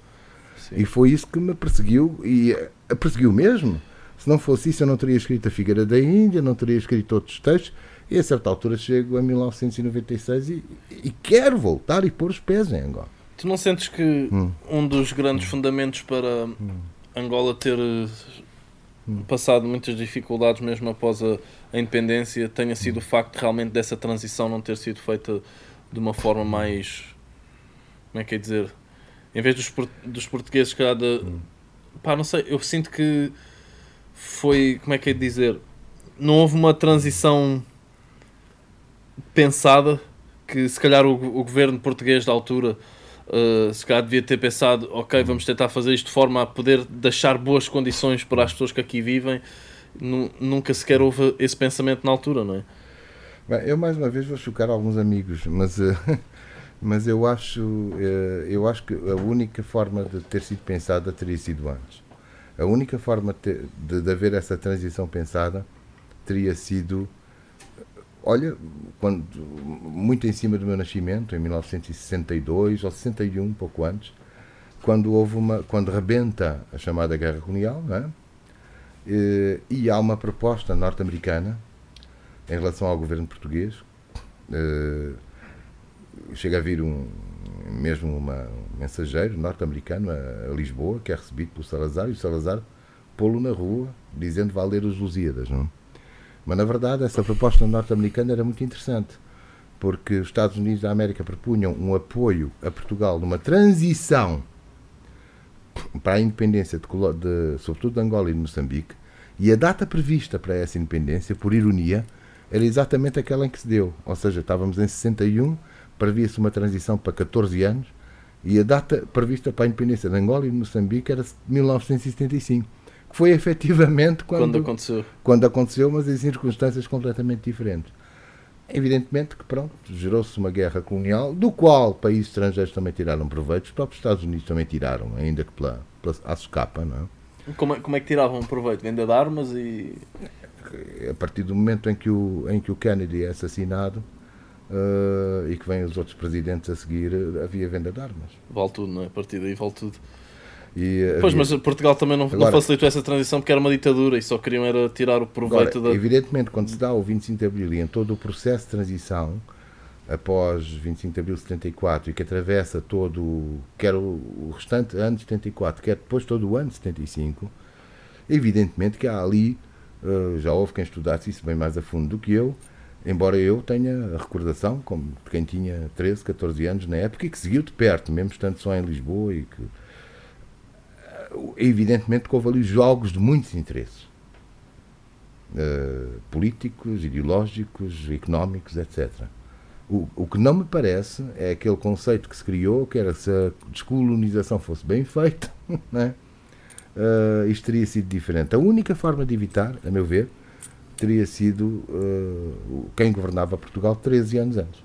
Sim. E foi isso que me perseguiu, e a perseguiu mesmo. Se não fosse isso, eu não teria escrito A Figueira da Índia, não teria escrito outros textos, e a certa altura chego a 1996 e, e quero voltar e pôr os pés em Angola. Tu não sentes que hum. um dos grandes fundamentos para hum. Angola ter hum. passado muitas dificuldades mesmo após a, a independência tenha sido o facto realmente dessa transição não ter sido feita de uma forma mais. Como é que é dizer? Em vez dos, dos portugueses, que de. Hum. Pá, não sei, eu sinto que foi. Como é que é dizer? Não houve uma transição pensada que se calhar o, o governo português da altura uh, se calhar devia ter pensado ok, vamos tentar fazer isto de forma a poder deixar boas condições para as pessoas que aqui vivem nunca sequer houve esse pensamento na altura, não é? Bem, eu mais uma vez vou chocar alguns amigos, mas, uh, mas eu, acho, uh, eu acho que a única forma de ter sido pensada teria sido antes. A única forma de, de, de haver essa transição pensada teria sido, olha, quando, muito em cima do meu nascimento, em 1962 ou 61, um pouco antes, quando houve uma, quando rebenta a chamada Guerra Colonial, não é? e, e há uma proposta norte-americana em relação ao governo português. Uh, chega a vir um, mesmo uma, um mensageiro norte-americano a, a, Lisboa, que é recebido pelo Salazar, e o Salazar pô-lo na rua, dizendo vai ler os Lusíadas. Não? Mas, na verdade, essa proposta norte-americana era muito interessante, porque os Estados Unidos da América propunham um apoio a Portugal numa transição para a independência, de, de, sobretudo de Angola e de Moçambique, e a data prevista para essa independência, por ironia, era exatamente aquela em que se deu. Ou seja, estávamos em 61, previa-se uma transição para 14 anos, e a data prevista para a independência de Angola e de Moçambique era 1975, que foi efetivamente quando, quando aconteceu. Quando aconteceu, mas em circunstâncias completamente diferentes. Evidentemente que, pronto, gerou-se uma guerra colonial, do qual países estrangeiros também tiraram proveito, os próprios Estados Unidos também tiraram, ainda que pela, pela à socapa, não é? Como, é, como é que tiravam proveito? Venda de armas e. A partir do momento em que o, em que o Kennedy é assassinado uh, e que vêm os outros presidentes a seguir, havia venda de armas. Vale tudo, não é? A partir daí vale tudo. E, eh, pois, mas Portugal também não, agora, não, facilitou essa transição porque era uma ditadura e só queriam era tirar o proveito agora, da. Evidentemente, quando se dá o 25 de Abril e em todo o processo de transição, após 25 de Abril de 74 e que atravessa todo, quer o, restante ano de 74, quer depois todo o ano de 75, evidentemente que há ali, uh, já houve quem estudasse isso bem mais a fundo do que eu, embora eu tenha a recordação, como de quem tinha 13, 14 anos na época e que seguiu de perto, mesmo estando só em Lisboa e que evidentemente que houve ali jogos de muitos interesses. Uh, políticos, ideológicos, económicos, etc. O, o que não me parece é aquele conceito que se criou, que era se a descolonização fosse bem feita, né? uh, isto teria sido diferente. A única forma de evitar, a meu ver, teria sido uh, quem governava Portugal 13 anos antes.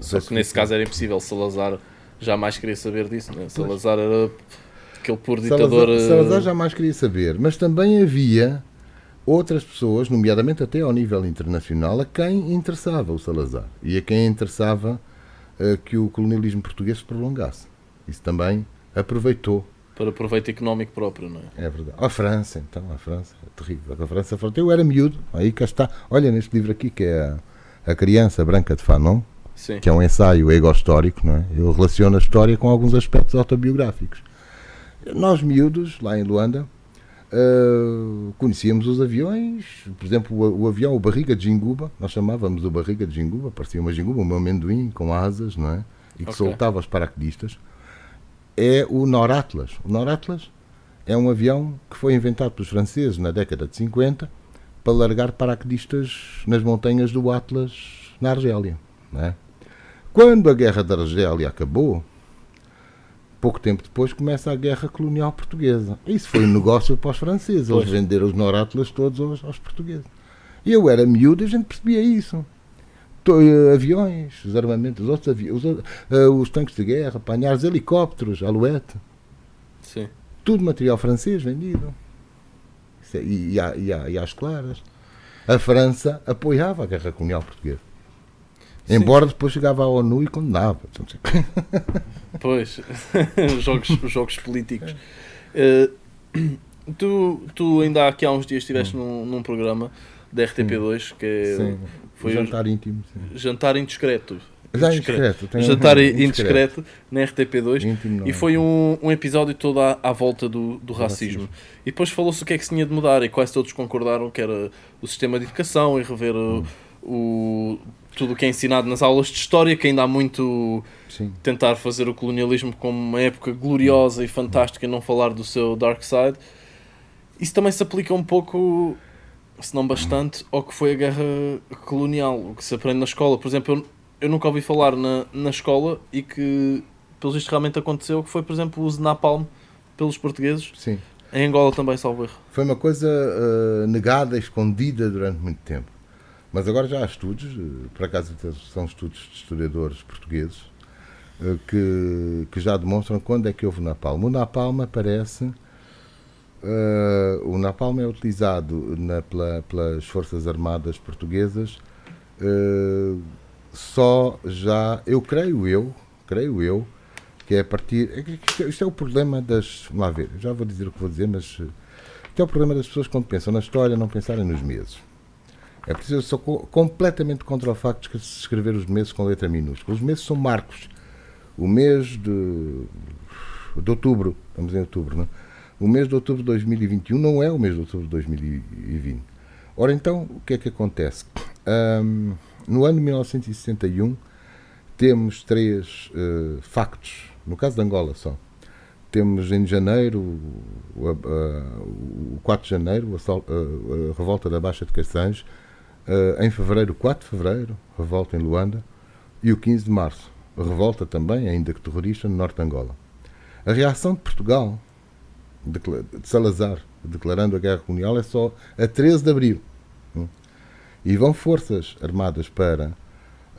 Só que nesse caso era impossível. Salazar jamais queria saber disso. Né? Salazar era aquele puro ditador. Salazar, Salazar jamais queria saber, mas também havia outras pessoas, nomeadamente até ao nível internacional, a quem interessava o Salazar e a quem interessava uh, que o colonialismo português se prolongasse. Isso também aproveitou. Para proveito económico próprio, não é? É verdade. A França, então, a França, é terrível. A França, eu era miúdo, aí cá está. Olha neste livro aqui, que é a, a Criança Branca de Fanon, Sim. que é um ensaio ego-histórico, não é? Eu relaciono a história com alguns aspectos autobiográficos. Nós, miúdos, lá em Luanda, Uh, conhecíamos os aviões, por exemplo, o, o, avião, o Barriga de Jinguba, nós chamávamos o Barriga de Jinguba, parecia uma Jinguba, um amendoim com asas, não é? E que okay. soltava os paraquedistas. É o Noratlas. O Noratlas é um avião que foi inventado pelos franceses na década de 50 para largar paraquedistas nas montanhas do Atlas, na Argélia. É? Quando a guerra da Argélia acabou, pouco tempo depois começa a guerra colonial portuguesa. Isso foi um negócio para os franceses. Eles pois. venderam os Norátulas todos aos, aos, portugueses. Eu era miúdo e a gente percebia isso. Eh, aviões, os armamentos, os outros aviões, os, uh, os tanques de guerra, apanhar helicópteros, aluete. Sim. Tudo material francês vendido. É, e, e, e, e às claras. A França apoiava a guerra colonial portuguesa. Embora depois chegava à ONU e condenava. Pois, jogos, jogos políticos. Uh, tu, tu ainda aqui há uns dias estiveste num, num programa da RTP2 que é, sim. foi jantar íntimo. Sim. Jantar indiscreto. Já indiscreto. Jantar indiscreto, na RTP2 e foi um, um episódio todo à, à volta do, do racismo. racismo. E depois falou-se o que é que se tinha de mudar e quase todos concordaram que era o sistema de educação e rever hum. o, o tudo o que é ensinado nas aulas de história, que ainda há muito Sim. tentar fazer o colonialismo como uma época gloriosa e fantástica e não falar do seu dark side. Isso também se aplica um pouco, se não bastante, ao que foi a guerra colonial, o que se aprende na escola. Por exemplo, eu, eu nunca ouvi falar na, na escola e que, pelo visto, realmente aconteceu, que foi, por exemplo, o uso de napalm pelos portugueses. Sim. Em Angola também, salvo erro. Foi uma coisa uh, negada, escondida durante muito tempo. Mas agora já há estudos, eh, por acaso são estudos de historiadores portugueses, eh, que, que já demonstram quando é que houve napalm. O napalm aparece. Uh, o napalm é utilizado na, pela, pelas Forças Armadas Portuguesas uh, só já, eu creio eu, creio eu, que é a partir. É isto é o problema das. Vamos lá ver, já vou dizer o que vou dizer, mas. Isto é o problema das pessoas quando pensam na história, não pensarem nos meses. É preciso, eu sou completamente contra o facto de se escrever os meses com letra minúscula. Os meses são marcos. O mês de, de outubro, estamos em outubro, não? É? O mês de outubro de 2021 não é o mês de outubro de 2020. Ora então, o que é que acontece? Um, no ano de 1961 temos três uh, factos, no caso de Angola só. Temos em janeiro, o, o 4 de janeiro, a, a, revolta da Baixa de Cassange, Uh, em fevereiro, 4 de fevereiro, revolta em Luanda, e o 15 de março, revolta também, ainda que terrorista, no norte de Angola. A reação de Portugal, de, de Salazar, declarando a guerra colonial, é só a 13 de abril. Hum? E vão forças armadas para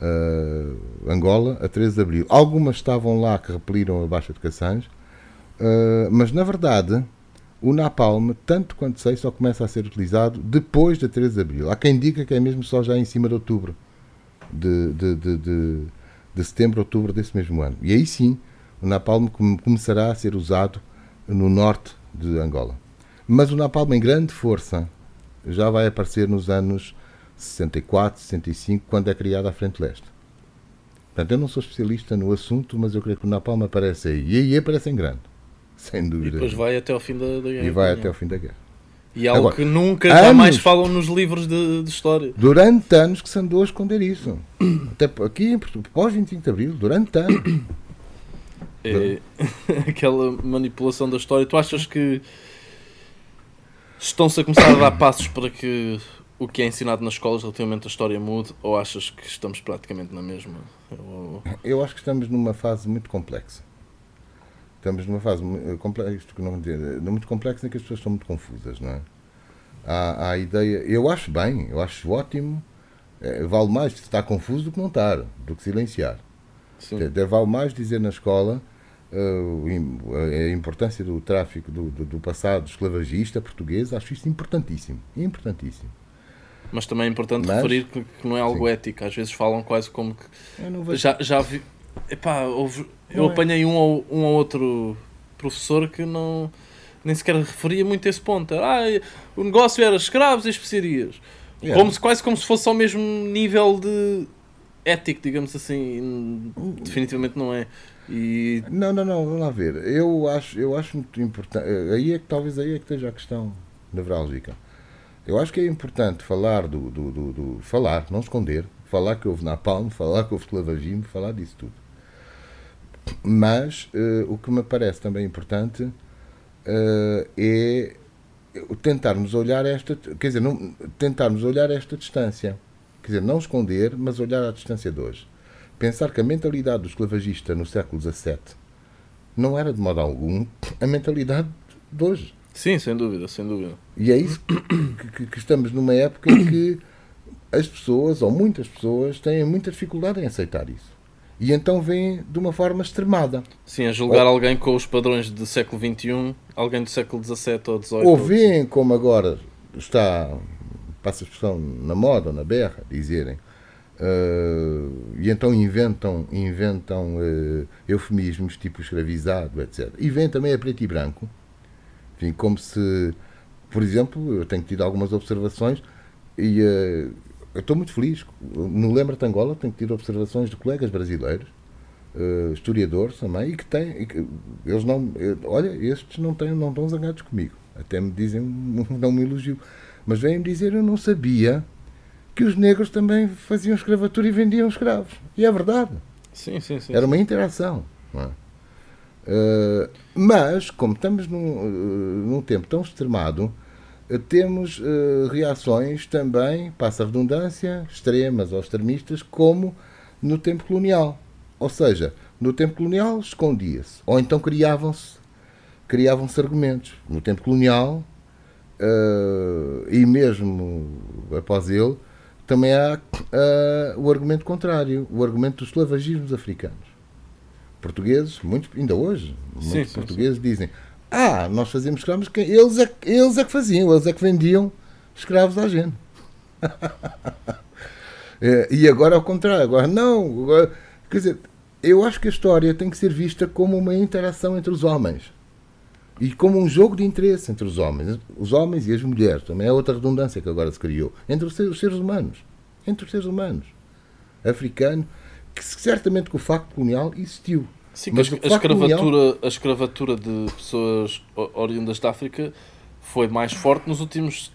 uh, Angola a 13 de abril. Algumas estavam lá que repeliram a Baixa de Cassange, uh, mas na verdade o napalm, tanto quanto sei, só começa a ser utilizado depois da 13 de abril. Há quem diga que é mesmo só já em cima de outubro, de, de, de, de, de setembro, outubro desse mesmo ano. E aí sim, o napalm começará a ser usado no norte de Angola. Mas o napalm em grande força já vai aparecer nos anos 64, 65, quando é criada a Frente Leste. Portanto, eu não sou especialista no assunto, mas eu creio que o napalm aparece aí. E aí aparece em grande sem dúvida. E depois vai até ao fim da, da guerra. E vai até ao fim da guerra. E é algo Agora, que nunca anos, jamais falam nos livros de, de, história. Durante anos que se andou a esconder isso. Até aqui, pós 25 de Abril, durante anos. É aquela manipulação da história. Tu achas que estão-se a começar a dar passos para que o que é ensinado nas escolas relativamente à história mude ou achas que estamos praticamente na mesma? Eu, Eu acho que estamos numa fase muito complexa. Estamos numa fase complexa, não dizer, muito complexa em que as pessoas estão muito confusas, não é? Há, há a ideia, eu acho bem, eu acho ótimo, é, vale mais estar confuso do que não estar, do que silenciar. Sim. Vale mais dizer na escola uh, a importância do tráfico do, do, do, passado esclavagista português, acho isso importantíssimo. Importantíssimo. Mas também é importante Mas, referir que, que, não é algo sim. ético. Às vezes falam quase como que. Já, já vi. Epá, houve, eu é. apanhei um ou, um ou outro professor que não nem sequer referia muito a esse ponto. Ah, o negócio era escravos e especiarias. Yeah. Como se, quase como se fosse ao mesmo nível de ético, digamos assim. Definitivamente não é. E... Não, não, não, vamos lá ver. Eu acho, eu acho muito importante. Aí é que talvez aí é que esteja a questão nevrálgica. Eu acho que é importante falar do, do, do, do falar, não esconder, falar que houve napalm, falar que houve esclavagismo, falar disso tudo. Mas uh, o que me parece também importante uh, é tentarmos olhar esta, quer dizer, não, tentarmos olhar esta distância. Quer dizer, não esconder, mas olhar a distância de hoje. Pensar que a mentalidade do esclavagista no século XVII não era de modo algum a mentalidade de hoje. Sim, sem dúvida, sem dúvida. E é isso que, que, que estamos numa época em que as pessoas, ou muitas pessoas, têm muita dificuldade em aceitar isso. E então vem de uma forma extremada. Sim, a julgar ou, alguém com os padrões do século XXI, alguém do século XVII ou XVIII. Ou veem como agora está, passa a expressão, na moda ou na berra, dizerem, uh, e então inventam, inventam uh, eufemismos tipo escravizado, etc. E vem também a preto e branco, enfim, como se, por exemplo, eu tenho tido algumas observações e uh, eu estou muito feliz. No Lembra-te Angola tenho tido observações de colegas brasileiros, historiadores também, e que têm. E que, eles não. Olha, estes não, têm, não estão zangados comigo. Até me dizem, não me elogio. Mas vêm-me dizer, eu não sabia que os negros também faziam escravatura e vendiam escravos. E é verdade. Sim, sim, sim. Era uma interação. É? Uh, mas, como estamos num, uh, num tempo tão extremado, temos uh, reações também, passa a redundância, extremas ou extremistas, como no tempo colonial. Ou seja, no tempo colonial escondia-se, ou então criavam-se criavam-se argumentos. No tempo colonial, uh, e mesmo após ele, também há uh, o argumento contrário, o argumento dos esclavagismos africanos. Portugueses, muitos, ainda hoje, muitos sim, portugueses sim. dizem ah, nós fazíamos escravos, que eles é, eles é que faziam, eles é que vendiam escravos à gente. é, e agora ao contrário, agora não. Agora, quer dizer, eu acho que a história tem que ser vista como uma interação entre os homens. E como um jogo de interesse entre os homens. Os homens e as mulheres, também é outra redundância que agora se criou. Entre os seres humanos. Entre os seres humanos. Africano, que certamente que o facto colonial existiu. Sim, mas a, escravatura, a escravatura de pessoas oriundas da África foi mais forte nos últimos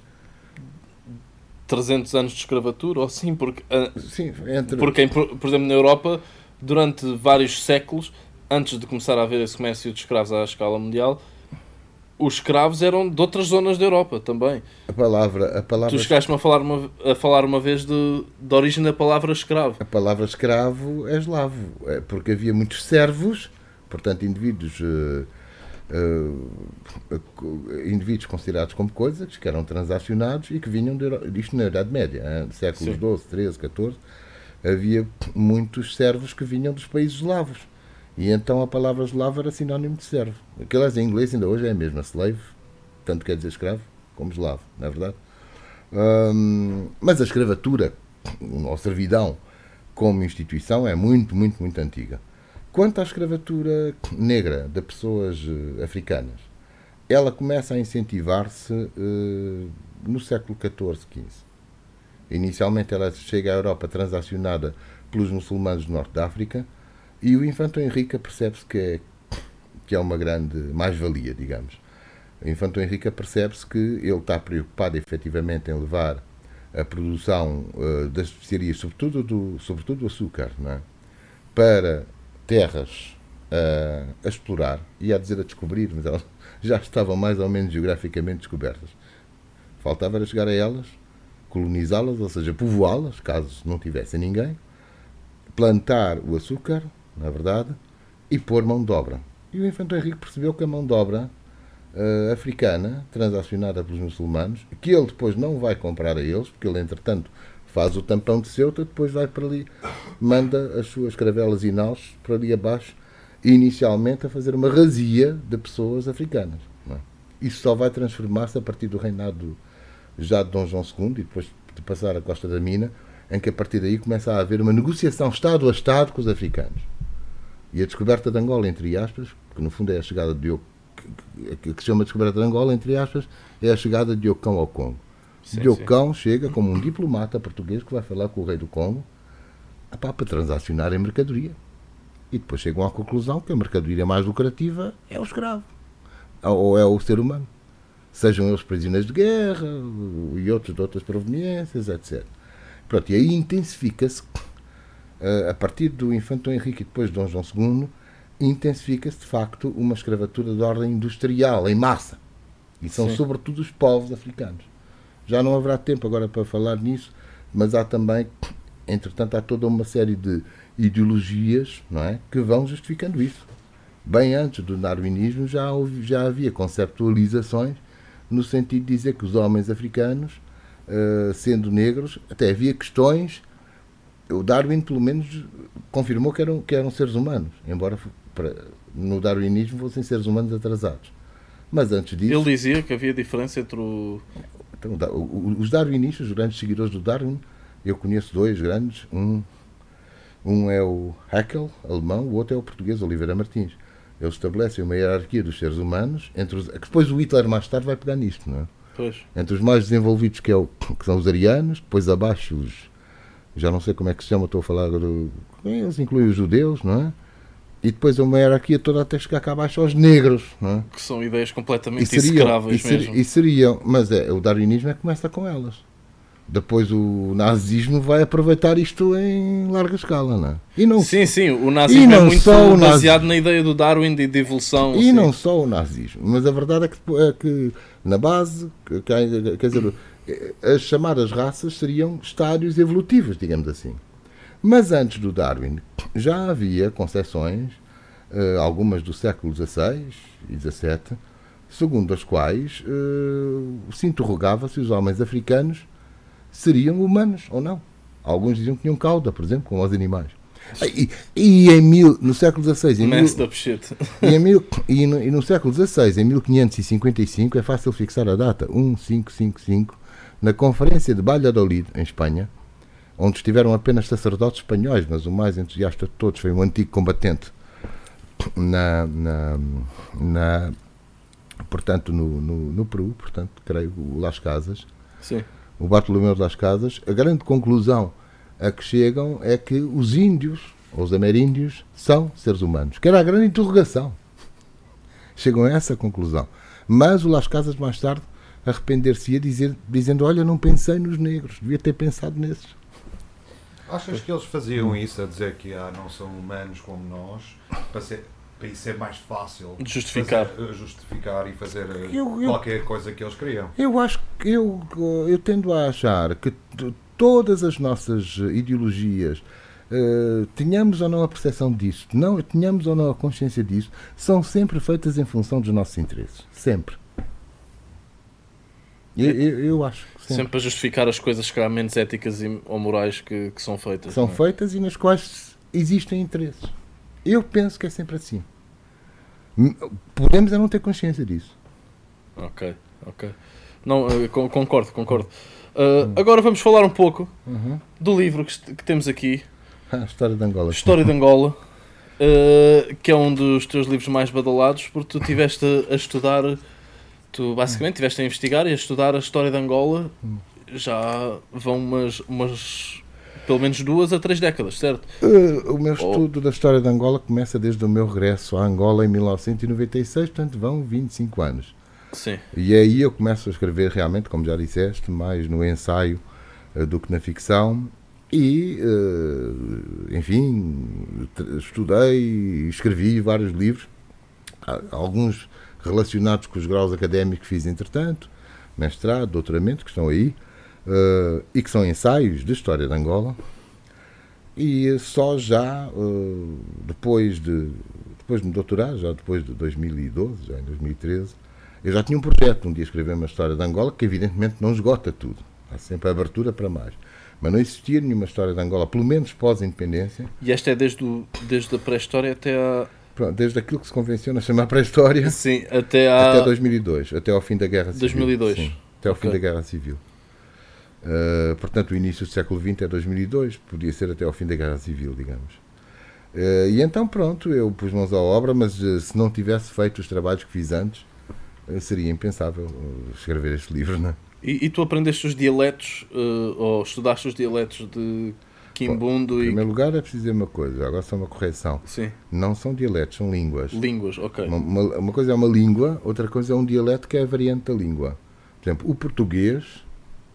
300 anos de escravatura, ou sim, porque, sim, entre... porque por, por exemplo, na Europa, durante vários séculos, antes de começar a haver esse comércio de escravos à escala mundial, os escravos eram de outras zonas da Europa também. A palavra. A palavra tu chegaste-me a falar uma, a falar uma vez de, da origem da palavra escravo. A palavra escravo é eslavo, é porque havia muitos servos, portanto, indivíduos. Uh, uh, indivíduos considerados como coisas que eram transacionados e que vinham de, isto na Idade Média, hein, séculos XII, XIII, XIV, havia muitos servos que vinham dos países eslavos e então a palavra eslavo era sinónimo de servo. Aquelas em inglês ainda hoje é a mesma, slave, tanto quer dizer escravo como eslavo, não é verdade? Um, mas a escravatura, ou servidão, como instituição, é muito, muito, muito antiga. Quanto à escravatura negra de pessoas uh, africanas, ela começa a incentivar-se uh, no século XIV, XV. Inicialmente ela chega à Europa transacionada pelos muçulmanos do norte da África, e o Infanto Henrique percebe-se que é, que é uma grande mais-valia, digamos. O Infanto Henrique percebe-se que ele está preocupado efetivamente em levar a produção uh, das especiarias, sobretudo do, sobretudo do açúcar, é? para terras a, a explorar, ia a dizer a descobrir, mas elas já estavam mais ou menos geograficamente descobertas. Faltava era chegar a elas, colonizá-las, ou seja, povoá-las, caso não tivesse ninguém, plantar o açúcar, na verdade, e pôr mão de obra. E o Infante Henrique percebeu que a mão de obra uh, africana, transacionada pelos muçulmanos, que ele depois não vai comprar a eles, porque ele, entretanto, faz o tampão de Ceuta, depois vai para ali, manda as suas caravelas e naus para ali abaixo, inicialmente a fazer uma razia de pessoas africanas. É? Isso só vai transformar-se a partir do reinado já de Dom João II e depois de passar a Costa da Mina, em que a partir daí começa a haver uma negociação Estado a Estado com os africanos. E a descoberta de Angola, entre aspas, que no fundo é a chegada de Diogo, que, que se chama descoberta de Angola, entre aspas, é a chegada de Diocão ao Congo. Sim, Diocão sim. chega como um diplomata português que vai falar com o rei do Congo para transacionar em mercadoria. E depois chegam à conclusão que a mercadoria mais lucrativa é o escravo, ou é o ser humano. Sejam eles prisioneiros de guerra e outros de outras proveniências, etc. Pronto, e aí intensifica-se, a partir do Infante Dom Henrique e depois de Dom João II, intensifica-se de facto uma escravatura de ordem industrial, em massa. E são Sim. sobretudo os povos africanos. Já não haverá tempo agora para falar nisso, mas há também, entretanto, há toda uma série de ideologias não é, que vão justificando isso. Bem antes do darwinismo já, houve, já havia conceptualizações no sentido de dizer que os homens africanos, uh, sendo negros, até havia questões. O Darwin, pelo menos, confirmou que eram, que eram seres humanos, embora para, no darwinismo fossem seres humanos atrasados. Mas antes disso. Ele dizia que havia diferença entre o. Então, os darwinistas, os grandes seguidores do Darwin, eu conheço dois grandes. Um, um é o Haeckel, alemão, o outro é o português, Oliveira Martins. Eles estabelecem uma hierarquia dos seres humanos, entre os, que depois o Hitler mais tarde vai pegar nisto, não é? Pois. Entre os mais desenvolvidos, que, é o, que são os arianos, depois abaixo os. Já não sei como é que se chama, estou a falar. Do, eles incluem os judeus, não é? E depois uma hierarquia toda até chegar cá abaixo aos negros, não é? Que são ideias completamente e seriam, execráveis e ser, mesmo. E seriam, mas é, o darwinismo é que começa com elas. Depois o nazismo vai aproveitar isto em larga escala, não é? E não, sim, sim, o nazismo é muito baseado na ideia do Darwin de, de evolução. E sim. não só o nazismo, mas a verdade é que, é que na base, que, quer dizer, as chamadas raças seriam estádios evolutivos, digamos assim. Mas antes do Darwin já havia concepções, eh, algumas do século XVI e XVII, segundo as quais eh, se interrogava se os homens africanos seriam humanos ou não. Alguns diziam que tinham cauda, por exemplo, como os animais. E, e, em mil, no século XVI, em mil, e, em mil, e, no, e no século XVI, em 1555, é fácil fixar a data, 1555, na Conferência de Valladolid, em Espanha, onde estiveram apenas sacerdotes espanhóis, mas o mais entusiasta de todos foi um antigo combatente na, na, na portanto, no, no, no, Peru, portanto, creio, o Las Casas. Sim o Bartolomeu das Casas, a grande conclusão a que chegam é que os índios, ou os ameríndios, são seres humanos. Que era a grande interrogação. Chegam a essa conclusão. Mas o Las Casas, mais tarde, arrepender-se-ia dizer, dizendo: Olha, não pensei nos negros, devia ter pensado nesses. Achas que eles faziam isso, a dizer que ah, não são humanos como nós, para ser, para isso ser mais fácil justificar, fazer, justificar e fazer eu, eu, qualquer coisa que eles queriam. Eu acho que eu, eu tendo a achar que todas as nossas ideologias, uh, tenhamos ou não a percepção disso, não, tenhamos ou não a consciência disso, são sempre feitas em função dos nossos interesses. Sempre. Eu, eu, eu acho. Sempre. sempre a justificar as coisas que há menos éticas ou morais que, que são feitas. São é? feitas e nas quais existem interesses. Eu penso que é sempre assim. Podemos é não ter consciência disso. Ok, ok. Não, concordo, concordo. Uh, agora vamos falar um pouco uhum. do livro que, que, temos aqui. A História de Angola. História de Angola. Uh, que é um dos teus livros mais badalados, porque tu estiveste a estudar, tu basicamente estiveste a investigar e a estudar a história de Angola. Hum. Já vão umas, umas pelo menos duas a três décadas, certo? Uh, o meu estudo oh. da história de Angola começa desde o meu regresso a Angola em 1996, portanto vão 25 anos. Sim. E aí eu começo a escrever realmente, como já disseste, mais no ensaio uh, do que na ficção. E, uh, enfim, estudei e escrevi vários livros, alguns relacionados com os graus académicos que fiz entretanto, mestrado, doutoramento, que estão aí, uh, e que são ensaios de história de Angola. E só já uh, depois de depois de me doutorar, já depois de 2012, já em 2013, eu já tinha um projeto um dia escrever uma história de Angola que evidentemente não esgota tudo. Há sempre abertura para mais. Mas não existia nenhuma história de Angola, pelo menos pós-independência. E esta é desde, o, desde a pré-história até a. Pronto, desde aquilo que se convenciona chamar pré-história. Sim, até a. Até 2002, até ao fim da Guerra Civil. 2002. Sim, até ao okay. fim da Guerra Civil. Uh, portanto, o início do século XX é 2002, podia ser até ao fim da Guerra Civil, digamos. Uh, e então, pronto, eu pus mãos à obra, mas uh, se não tivesse feito os trabalhos que fiz antes, seria impensável escrever este livro, não é? E, e tu aprendeste os dialetos, ou estudaste os dialetos de Quimbundo e. Em primeiro lugar, é preciso dizer uma coisa, agora só uma correção. Sim. Não são dialetos, são línguas. Línguas, ok. Uma, uma, uma, coisa é uma língua, outra coisa é um dialeto que é a variante da língua. Por exemplo, o português,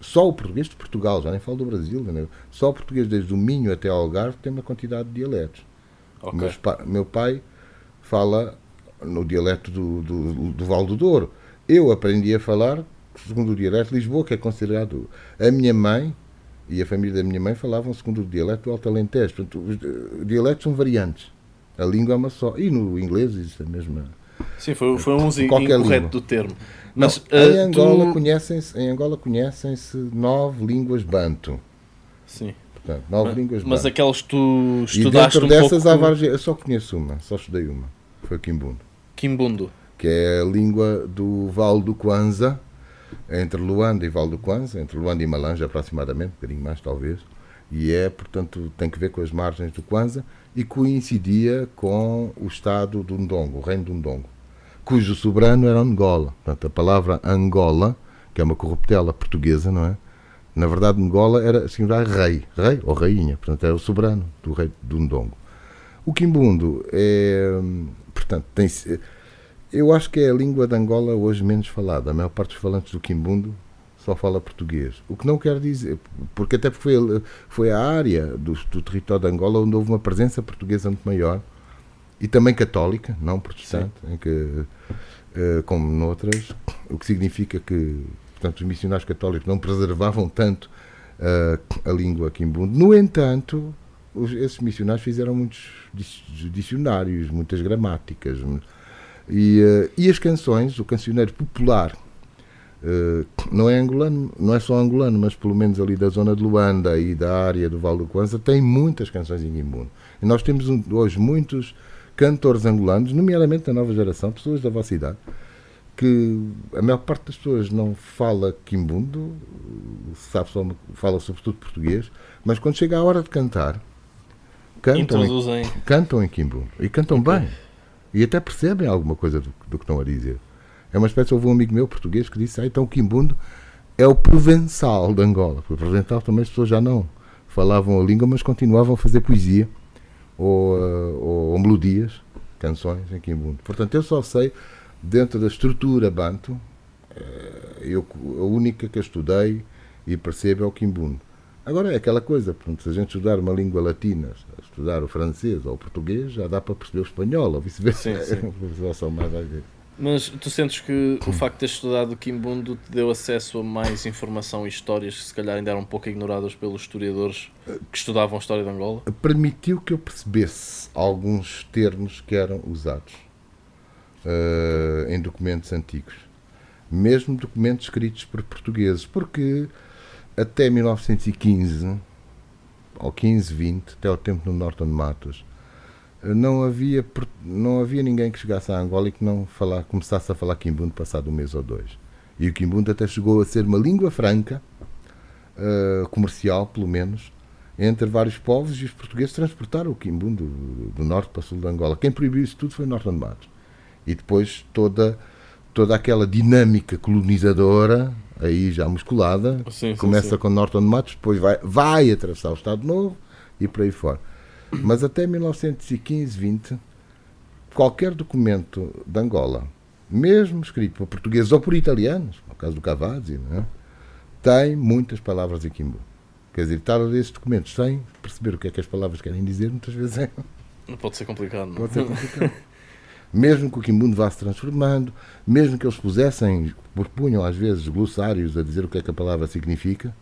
só o português de Portugal, já nem falo do Brasil, né? só o português desde o Minho até ao Algarve tem uma quantidade de dialetos. Okay. meu pai fala no dialeto do, do, do Val do Douro. Eu aprendi a falar segundo o dialeto de Lisboa, que é considerado. A minha mãe e a família da minha mãe falavam segundo o dialeto do Alto Alentejo. Portanto, os dialetos são variantes. A língua é uma só. E no inglês existe a mesma. Sim, foi, foi um incorreto língua. do termo. Mas, Não, em, uh, Angola tu... conhecem-se, em Angola conhecem-se nove línguas banto. Sim. Portanto, nove mas, línguas Mas banto. aquelas que tu estudaste e dentro um dessas pouco... há várias. Eu só conheço uma, só estudei uma. Foi Quimbundo. Quimbundo. Que é a língua do Val do Kwanza entre Luanda e Val do Kwanza, entre Luanda e Malanja aproximadamente, um bocadinho mais talvez, e é, portanto, tem que ver com as margens do Kwanza e coincidia com o estado do Ndongo, o reino do Ndongo, cujo soberano era Angola. Portanto, a palavra Angola, que é uma corruptela portuguesa, não é? Na verdade, Angola era significar rei, rei ou rainha, portanto, era o soberano do rei do Ndongo. O Quimbundo é, portanto, tem eu acho que é a língua de Angola hoje menos falada. A maior parte dos falantes do Quimbundo só fala português. O que não quer dizer, porque até foi, foi a área do, do território de Angola onde houve uma presença portuguesa muito maior e também católica, não protestante, em que, uh, como noutras, o que significa que portanto, os missionários católicos não preservavam tanto uh, a língua quimbundo. No entanto, os, esses missionários fizeram muitos dicionários, muitas gramáticas, e, uh, e as canções, o cancioneiro popular, uh, não é angolano, não é só angolano, mas pelo menos ali da zona de Luanda e da área do Val do Kwanza, tem muitas canções em Guimbundo. E nós temos hoje muitos cantores angolanos, nomeadamente da nova geração, pessoas da vossa idade, que a maior parte das pessoas não fala quimbundo, sabe só, fala sobretudo português, mas quando chega a hora de cantar, cantam, em, cantam em quimbundo e cantam okay. bem. E até percebem alguma coisa do, do que estão a dizer. É uma espécie, houve um amigo meu português que disse, ah, então o Quimbundo é o provençal de Angola. Porque o provençal também as pessoas já não falavam a língua, mas continuavam a fazer poesia ou, uh, ou, ou melodias, canções em Quimbundo. Portanto, eu só sei, dentro da estrutura banto, uh, eu, a única que eu estudei e percebo é o Quimbundo. Agora é aquela coisa, portanto, se a gente estudar uma língua latina, estudar o francês ou o português, já dá para perceber o espanhol, ou vice-versa. Mas tu sentes que o facto de teres estudado o Quimbundo te deu acesso a mais informação e histórias que se calhar ainda eram um pouco ignoradas pelos historiadores que estudavam a história de Angola? Permitiu que eu percebesse alguns termos que eram usados uh, em documentos antigos, mesmo documentos escritos por portugueses, porque até 1915, ou 15, 20, até o tempo no Norton Matos, não havia, não havia ninguém que chegasse a Angola e que não falar, começasse a falar quimbundo passado um mês ou dois. E o quimbundo até chegou a ser uma língua franca, uh, comercial pelo menos, entre vários povos e os portugueses transportaram o quimbundo do, do norte para o sul de Angola. Quem proibiu isso tudo foi Norton Matos. E depois toda, toda aquela dinâmica colonizadora aí já musculada, sim, começa sim, com Norton Matos, depois vai, vai atravessar o Estado Novo e por aí fora. Mas até 1915, 20, qualquer documento de Angola, mesmo escrito por portugueses ou por italianos, no caso do Cavazzi, é? tem muitas palavras em Quimbu. Quer dizer, estar a ler esses documentos sem perceber o que é que as palavras querem dizer, muitas vezes é, Pode ser complicado, não? é? pode ser complicado. mesmo que o Kimbundo vá se transformando, mesmo que eles pusessem, propunham às vezes glossários a dizer o que é que a palavra significa,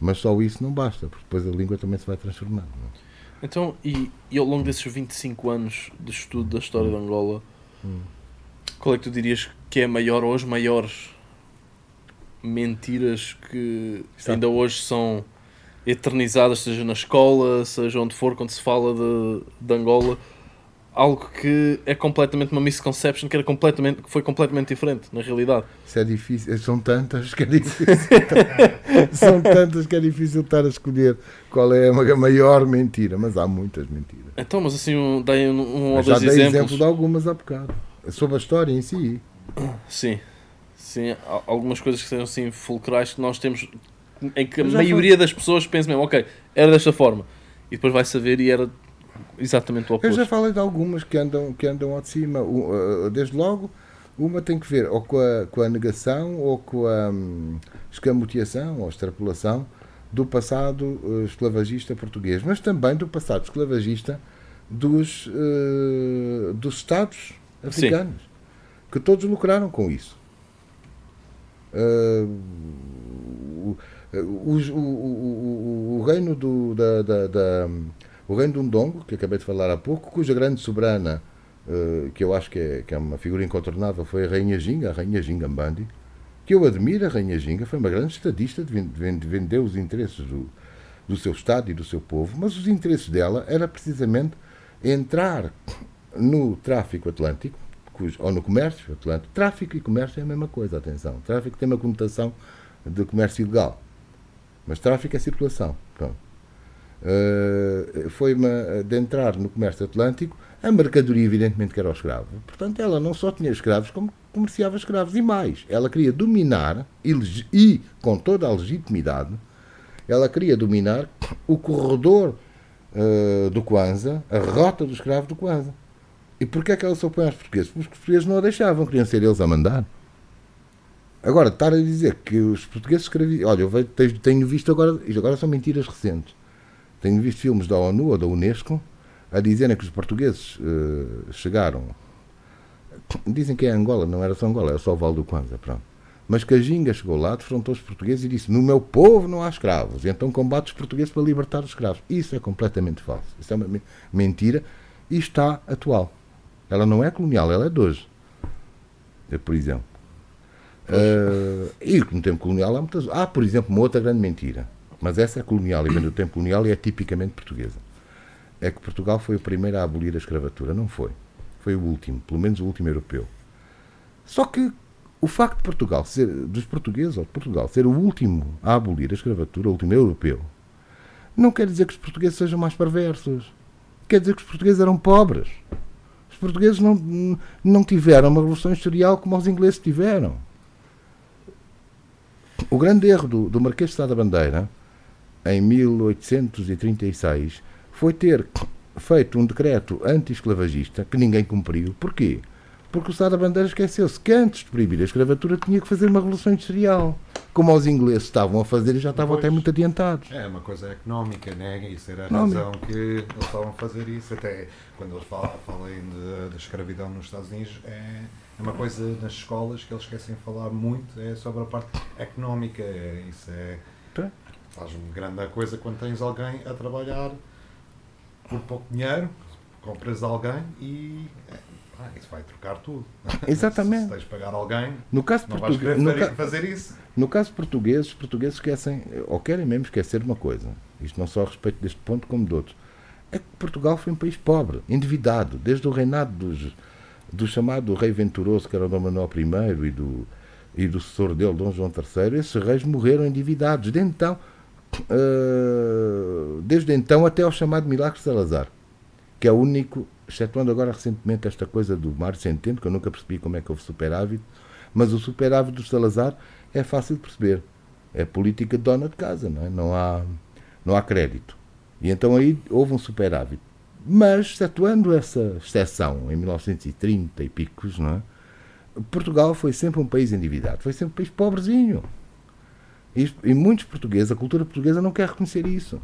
mas só isso não basta, porque depois a língua também se vai transformando. é? Então, e, e ao longo desses 25 anos de estudo da história de Angola, Hum. qual é que tu dirias que é a maior ou as maiores mentiras que Está- ainda hoje são eternizadas, seja na escola, seja onde for, quando se fala de, de Angola? Algo que é completamente uma misconception, que, era completamente, que foi completamente diferente, na realidade. Isso é difícil, são tantas que é difícil. são tantas que é difícil estar a escolher qual é a ma- maior mentira, mas há muitas mentiras. Então, mas assim, um, dei um, um ou Eu já dois dei exemplos. exemplo de algumas há bocado. Sobre a história em si. Sim, sim, há algumas coisas que sejam assim fulcrais que nós temos em que a maioria das pessoas pensa mesmo, ok, era desta forma, e depois vai saber e era exatamente o Eu oposto. já falei de algumas que andam, que andam ao de cima. Uh, Desde logo, uma tem que ver ou com a, com a negação ou com a hum, escamoteação ou extrapolação do passado uh, esclavagista português, mas também do passado esclavagista dos, uh, dos Estados africanos, que todos lucraram com isso. Uh, o, o, o, o, o reino do, da, da, da- o reino do Ndongo, que acabei de falar há pouco, cuja grande soberana, uh, que eu acho que é, que é uma figura incontornável, foi a Rainha Ginga, a Rainha Ginga Mbandi, que eu admiro, a Rainha Ginga, foi uma grande estadista, de ven- ven- vendeu os interesses do, do seu Estado e do seu povo, mas os interesses dela era precisamente entrar no tráfico atlântico, ou no comércio atlântico. Tráfico e comércio é a mesma coisa, atenção. Tráfico tem uma conotação de comércio ilegal, mas tráfico é circulação. Pronto. Uh, foi uma, de entrar no comércio atlântico, a mercadoria evidentemente que era o escravo. Portanto, ela não só tinha escravos, como comerciava escravos. E mais, ela queria dominar, e, e com toda a legitimidade, ela queria dominar o corredor uh, do Kwanza, a rota do escravo do Kwanza. E porquê é que ela se opõe aos portugueses? Porque os portugueses não a deixavam, queriam ser eles a mandar. Agora, estar a dizer que os portugueses escravizam. Olha, eu tenho visto agora, isto agora são mentiras recentes. Tenho visto filmes da ONU ou da Unesco a dizerem que os portugueses eh, chegaram. Dizem que é Angola, não era só Angola, era só o Val do Kwanza, pronto. Mas que a Ginga chegou lá, defrontou os portugueses e disse: No meu povo não há escravos. Então combate os portugueses para libertar os escravos. Isso é completamente falso. Isso é uma me- mentira e está atual. Ela não é colonial, ela é de hoje. É, por exemplo. Eh, e no tempo colonial há muitas. Há, por exemplo, uma outra grande mentira. Mas essa é colonial e vem do tempo colonial e é tipicamente portuguesa. É que Portugal foi o primeiro a abolir a escravatura. Não foi. Foi o último, pelo menos o último europeu. Só que o facto de Portugal ser, dos portugueses ou de Portugal ser o último a abolir a escravatura, o último europeu, não quer dizer que os portugueses sejam mais perversos. Quer dizer que os portugueses eram pobres. Os portugueses não, não tiveram uma revolução industrial como os ingleses tiveram. O grande erro do, do Marquês de Sá da Bandeira, em 1836, foi ter feito um decreto anti-esclavagista que ninguém cumpriu. Porquê? Porque o Sá da Bandeira esqueceu-se que antes de proibir a escravatura tinha que fazer uma revolução industrial. Como os ingleses estavam a fazer e já estavam Pois. até muito adiantados. É uma coisa económica, né? Isso era a Económica. razão que eles estavam a fazer isso. Até quando eles falam, falem de- da escravidão nos Estados Unidos, é é uma coisa nas escolas que eles esquecem de falar muito, é sobre a parte económica. Isso é. Faz uma grande coisa quando tens alguém a trabalhar por pouco dinheiro, compras alguém e. ah, isso vai trocar tudo. Exatamente. Se tens de pagar alguém, No caso, não vais português, querer no, fazer- ca- fazer isso. no caso português, os portugueses esquecem, ou querem mesmo esquecer uma coisa. Isto não só a respeito deste ponto como de outros. É que Portugal foi um país pobre, endividado, desde o reinado dos, do chamado rei venturoso, que era o Dom Manuel I, e do, e do sucessor dele, Dom João III, esses reis morreram endividados. Desde então, ah, desde então até ao chamado Milagre de Salazar, que é o único, excetuando agora recentemente esta coisa do Mar Centeno, que eu nunca percebi como é que houve superávit, mas o superávit do Salazar é fácil de perceber. É política de dona de casa, não é? Não há, não há crédito. E então aí houve um superávit. Mas, excetuando essa exceção, em 1930 e picos, não é? Portugal foi sempre um país endividado, foi sempre um país pobrezinho. E, e muitos portugueses, a cultura portuguesa não quer reconhecer isso.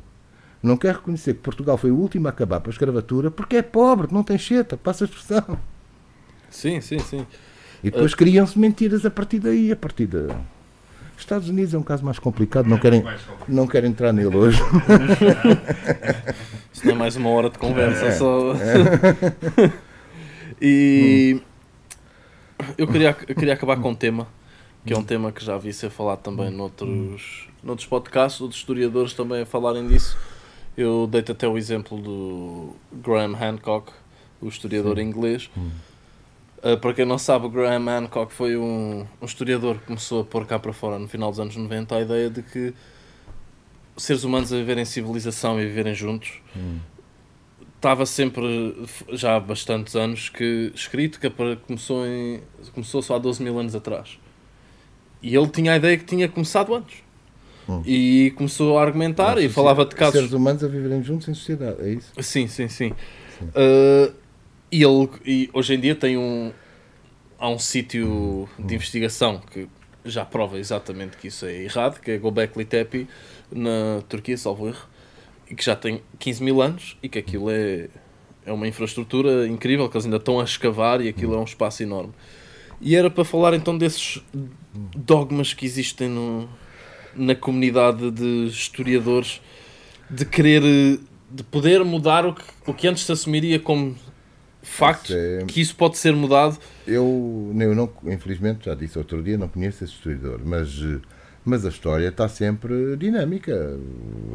Não quer reconhecer que Portugal foi o último a acabar para a escravatura porque é pobre, não tem cheta, passa a expressão. Sim, sim, sim. E depois criam-se mentiras a partir daí, a partir da. Estados Unidos é um caso mais complicado, não querem, não quero entrar nele hoje. Isso não é mais uma hora de conversa, só. e eu queria, eu queria acabar com um tema, que é um tema que já vi ser falado também noutros, noutros podcasts, outros historiadores também a falarem disso. Eu dei-te até o exemplo do Graham Hancock, o historiador inglês. Uh, para quem não sabe, o Graham Hancock foi um, um historiador que começou a pôr cá para fora no final dos anos 90 a ideia de que seres humanos a viverem em civilização e a viverem juntos estava sempre, já há bastantes anos, que escrito que começou, em, começou só há 12 mil anos atrás. E ele tinha a ideia que tinha começado antes. Hum. E começou a argumentar e falava de casos Seres humanos a viverem juntos em sociedade, é isso? Sim, sim, sim. Uh, e ele e hoje em dia tem um. Há um sítio de investigação que já prova exatamente que isso é errado, que é Gobekli Tepe, na Turquia, salvo erro, e que já tem 15 mil anos e que aquilo é, é uma infraestrutura incrível, que eles ainda estão a escavar e aquilo é um espaço enorme. E era para falar então desses dogmas que existem no, na comunidade de historiadores de querer, de poder mudar o que, o que antes se assumiria como facto, é- que isso pode ser mudado. Eu, eu não, infelizmente, já disse outro dia, não conheço esse historiador, mas, eh, mas a história está sempre dinâmica.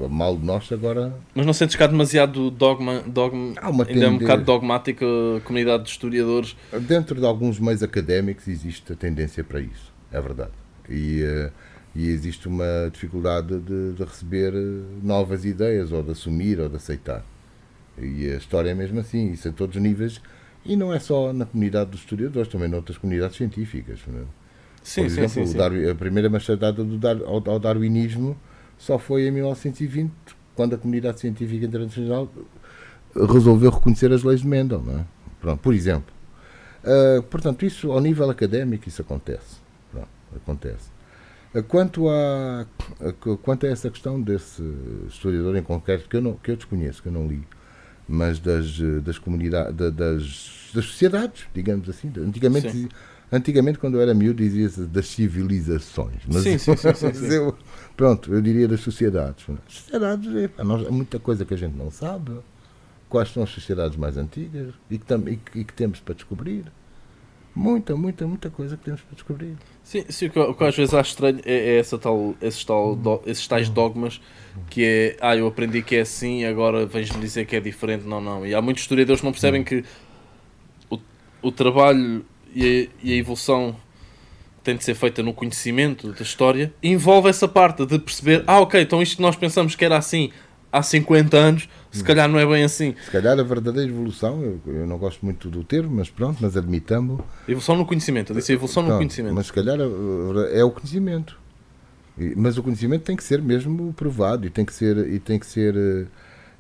O mal de nós agora. Mas não sentes há demasiado dogma, dogma Há uma ainda é um bocado dogmática a comunidade de historiadores. Dentro de alguns meios académicos existe a tendência para isso, é verdade. E, eh, e existe uma dificuldade de, de receber eh, novas ideias, ou de assumir, ou de aceitar. E a história é mesmo assim, isso a todos os níveis. E não é só na comunidade dos historiadores, também noutras comunidades científicas. não é? Sim, Por exemplo, sim, sim. Darwi- a primeira machadada do Dar- ao, ao darwinismo só foi em 1920, quando a comunidade científica internacional resolveu reconhecer as leis de Mendel. Não é? Pronto, por exemplo. Ah, portanto, isso ao nível académico isso acontece. Pronto, acontece. Ah, Quanto a, a- quanto a essa questão desse historiador em concreto, que eu, não, que eu desconheço, que eu não li, mas das, das comunidades, da- das, das sociedades, digamos assim. Antigamente, Sim. Antigamente quando eu era miúdo, dizia-se das civilizações. Mas, Sim, sim, sim, sim, mas eu, pronto, eu diria das sociedades. Sociedades, epá, nós- há muita coisa que a gente não sabe. Quais são as sociedades mais antigas e que, tam- e que- e que temos para descobrir. Muita, muita, muita coisa que temos para descobrir. Sim, sim, o, que, o que às vezes acho estranho é, é essa tal, esses, tal, do- esses tais dogmas que é, ah, eu aprendi que é assim e agora vens-me dizer que é diferente. Não, não. E há muitos historiadores que não percebem que o, o trabalho e a, e a evolução tem de ser feita no conhecimento da história envolve essa parte de perceber, ah, ok, então isto que nós pensamos que era assim há 50 anos, se calhar não é bem assim. Se calhar a verdadeira evolução, eu, eu não gosto muito do termo, mas pronto, mas admitamos. Evolução no conhecimento, eu disse evolução no conhecimento. Mas se calhar uh, é o conhecimento. Mas o conhecimento tem que ser mesmo provado e tem que ser e tem que ser uh,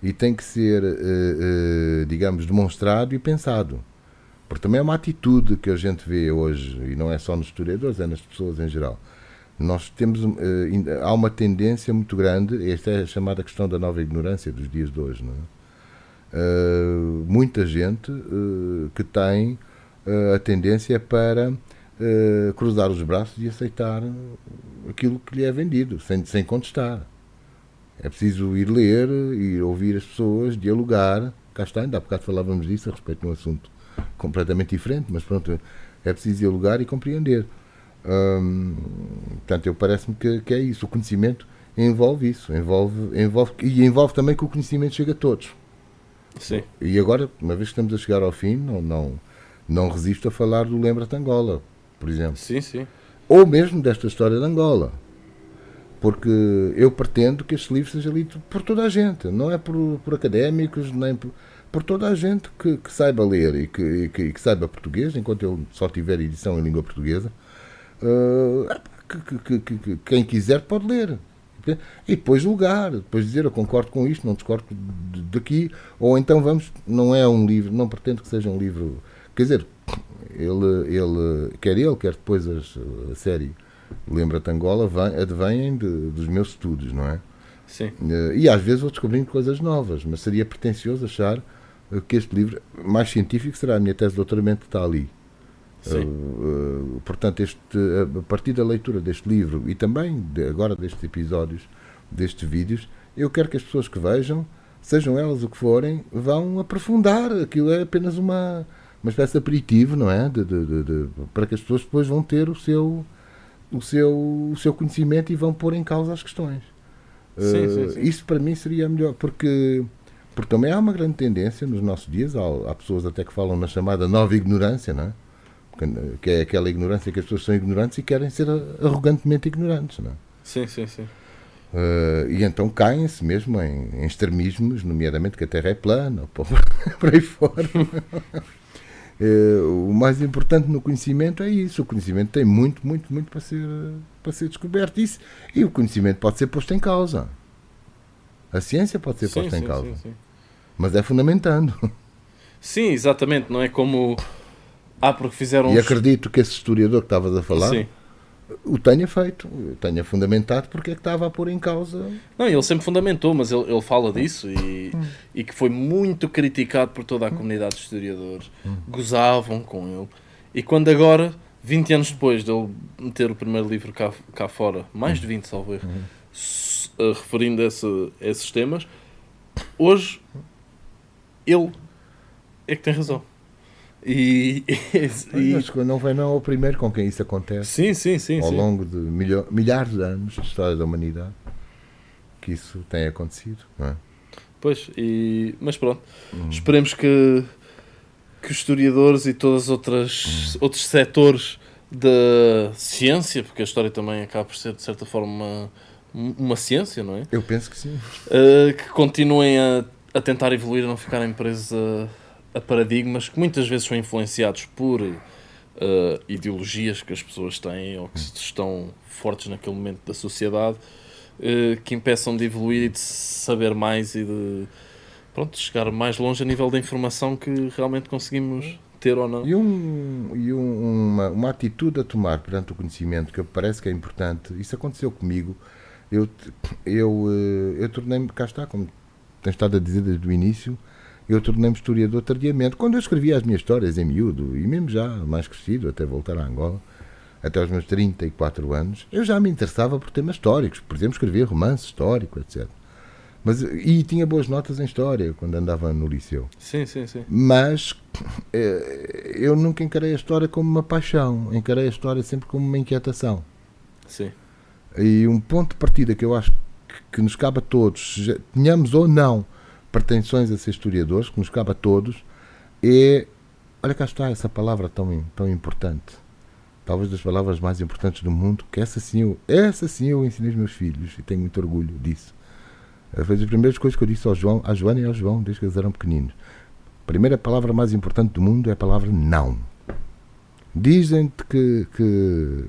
e tem que ser, uh, digamos, demonstrado e pensado. Porque também é uma atitude que a gente vê hoje, e não é só nos historiadores, é nas pessoas em geral. Nós temos, ainda- há uma tendência muito grande, esta é a chamada questão da nova ignorância dos dias de hoje, não é? Uh, muita gente uh, que tem a tendência para uh, cruzar os braços e aceitar aquilo que lhe é vendido, sem, sem contestar. É preciso ir ler, ir ouvir as pessoas, dialogar. Cá está, ainda há bocado falávamos disso a respeito de um assunto completamente diferente, mas pronto, é preciso dialogar e compreender. Hum, portanto, eu parece-me que, que é isso. O conhecimento envolve isso, envolve, envolve, e envolve também que o conhecimento chegue a todos. Sim. E agora, uma vez que estamos a chegar ao fim, não, não, não resisto a falar do Lembra-te Angola, por exemplo. Sim, sim. Ou mesmo desta história de Angola. Porque eu pretendo que este livro seja lido por toda a gente, não é por, por académicos, nem por, por toda a gente que, que saiba ler e que, e que, e que saiba português, enquanto ele só tiver edição em língua portuguesa. Que quem quiser pode ler. E depois julgar, depois dizer eu concordo com isto, não discordo daqui, ou então vamos, não é um livro, não pretendo que seja um livro, quer dizer, ele, ele quer ele, quer depois as- a série Lembra-te Angola, vem, advêm de, dos meus estudos, não é? Sim. Eh, E às vezes vou descobrindo coisas novas, mas seria pretencioso achar que este livro, mais científico, será a minha tese de doutoramento que está ali. Uh, uh, portanto, este, a partir da leitura deste livro e também de- agora destes episódios, destes vídeos, eu quero que as pessoas que vejam, sejam elas o que forem, vão aprofundar. Aquilo é apenas uma, uma espécie de aperitivo, não é? De, de- para que as pessoas depois vão ter o seu, o, seu, o seu conhecimento e vão pôr em causa as questões. Sim, Uh, sim, sim. Isso para mim seria melhor, porque, porque também há uma grande tendência nos nossos dias, há, há pessoas até que falam na chamada nova ignorância, não é? Que- é aquela ignorância que as pessoas são ignorantes e querem ser arrogantemente ignorantes. Não é? Sim, sim, sim. Eh, e então caem-se mesmo em, em extremismos, nomeadamente que a Terra é plana, ou por, por aí fora. Eh, o mais importante no conhecimento é isso. O conhecimento tem muito, muito, muito para ser, para ser descoberto. Isso, e o conhecimento pode ser posto em causa. A ciência pode ser Sim, posta em sim, causa. sim, sim. Mas é fundamentando. Sim, exatamente. Não é como. Ah, porque fizeram. E uns- acredito que esse historiador que estavas a falar Sim. o tenha feito, o tenha fundamentado porque é que estava a pôr em causa. Não, ele sempre fundamentou, mas ele, ele fala disso e, e que foi muito criticado por toda a comunidade de historiadores. Gozavam com ele. E quando agora, 20 anos depois dele meter o primeiro livro cá, cá fora, mais de 20, salvo erro, s- eh, referindo a, esse- a esses temas, hoje ele é que tem razão. E, e- Mas não foi não o primeiro com quem isso acontece. sim, sim, sim. ao sim. longo de milho- milhares de anos de história da humanidade que isso tem acontecido. Não é? Pois, e... mas pronto. Esperemos que, que os historiadores e todos os outras, outros setores da ciência, porque a história também acaba por ser, de certa forma, uma, uma ciência, não é? Eu penso que sim. Uh, que continuem a, a tentar evoluir, a não ficarem presos a, a paradigmas que muitas vezes são influenciados por uh, ideologias que as pessoas têm ou que estão fortes naquele momento da sociedade, uh, que impeçam de evoluir e de saber mais e de pronto, chegar mais longe a nível da informação que realmente conseguimos ter ou não. E, um, e um- uma, uma atitude a tomar perante o conhecimento que parece que é importante, isso aconteceu comigo. Eu, eu, eh, eu tornei-me, cá está, como tenho estado a dizer desde o início, eu tornei-me historiador tardiamente. Quando eu escrevia as minhas histórias em miúdo, e mesmo já mais crescido, até voltar a Angola, até aos meus 34 anos, eu já me interessava por temas históricos. Por exemplo, escrevia romance histórico, etc. Mas, e tinha boas notas em história quando andava no liceu. Sim, sim, sim. Mas eh, eu nunca encarei a história como uma paixão, encarei a história sempre como uma inquietação. Sim, E um ponto de partida que eu acho que- que nos cabe a todos, tenhamos ou não pretensões a ser historiadores, que nos cabe a todos, é. Olha cá está essa palavra tão, tão importante. Talvez das palavras mais importantes do mundo, que essa sim eu, essa sim eu ensinei aos meus filhos e tenho muito orgulho disso. Eh, Foi das primeiras coisas que eu disse ao João, à Joana e ao João, desde que eles eram pequeninos. A primeira palavra mais importante do mundo é a palavra não. Dizem-te que, que,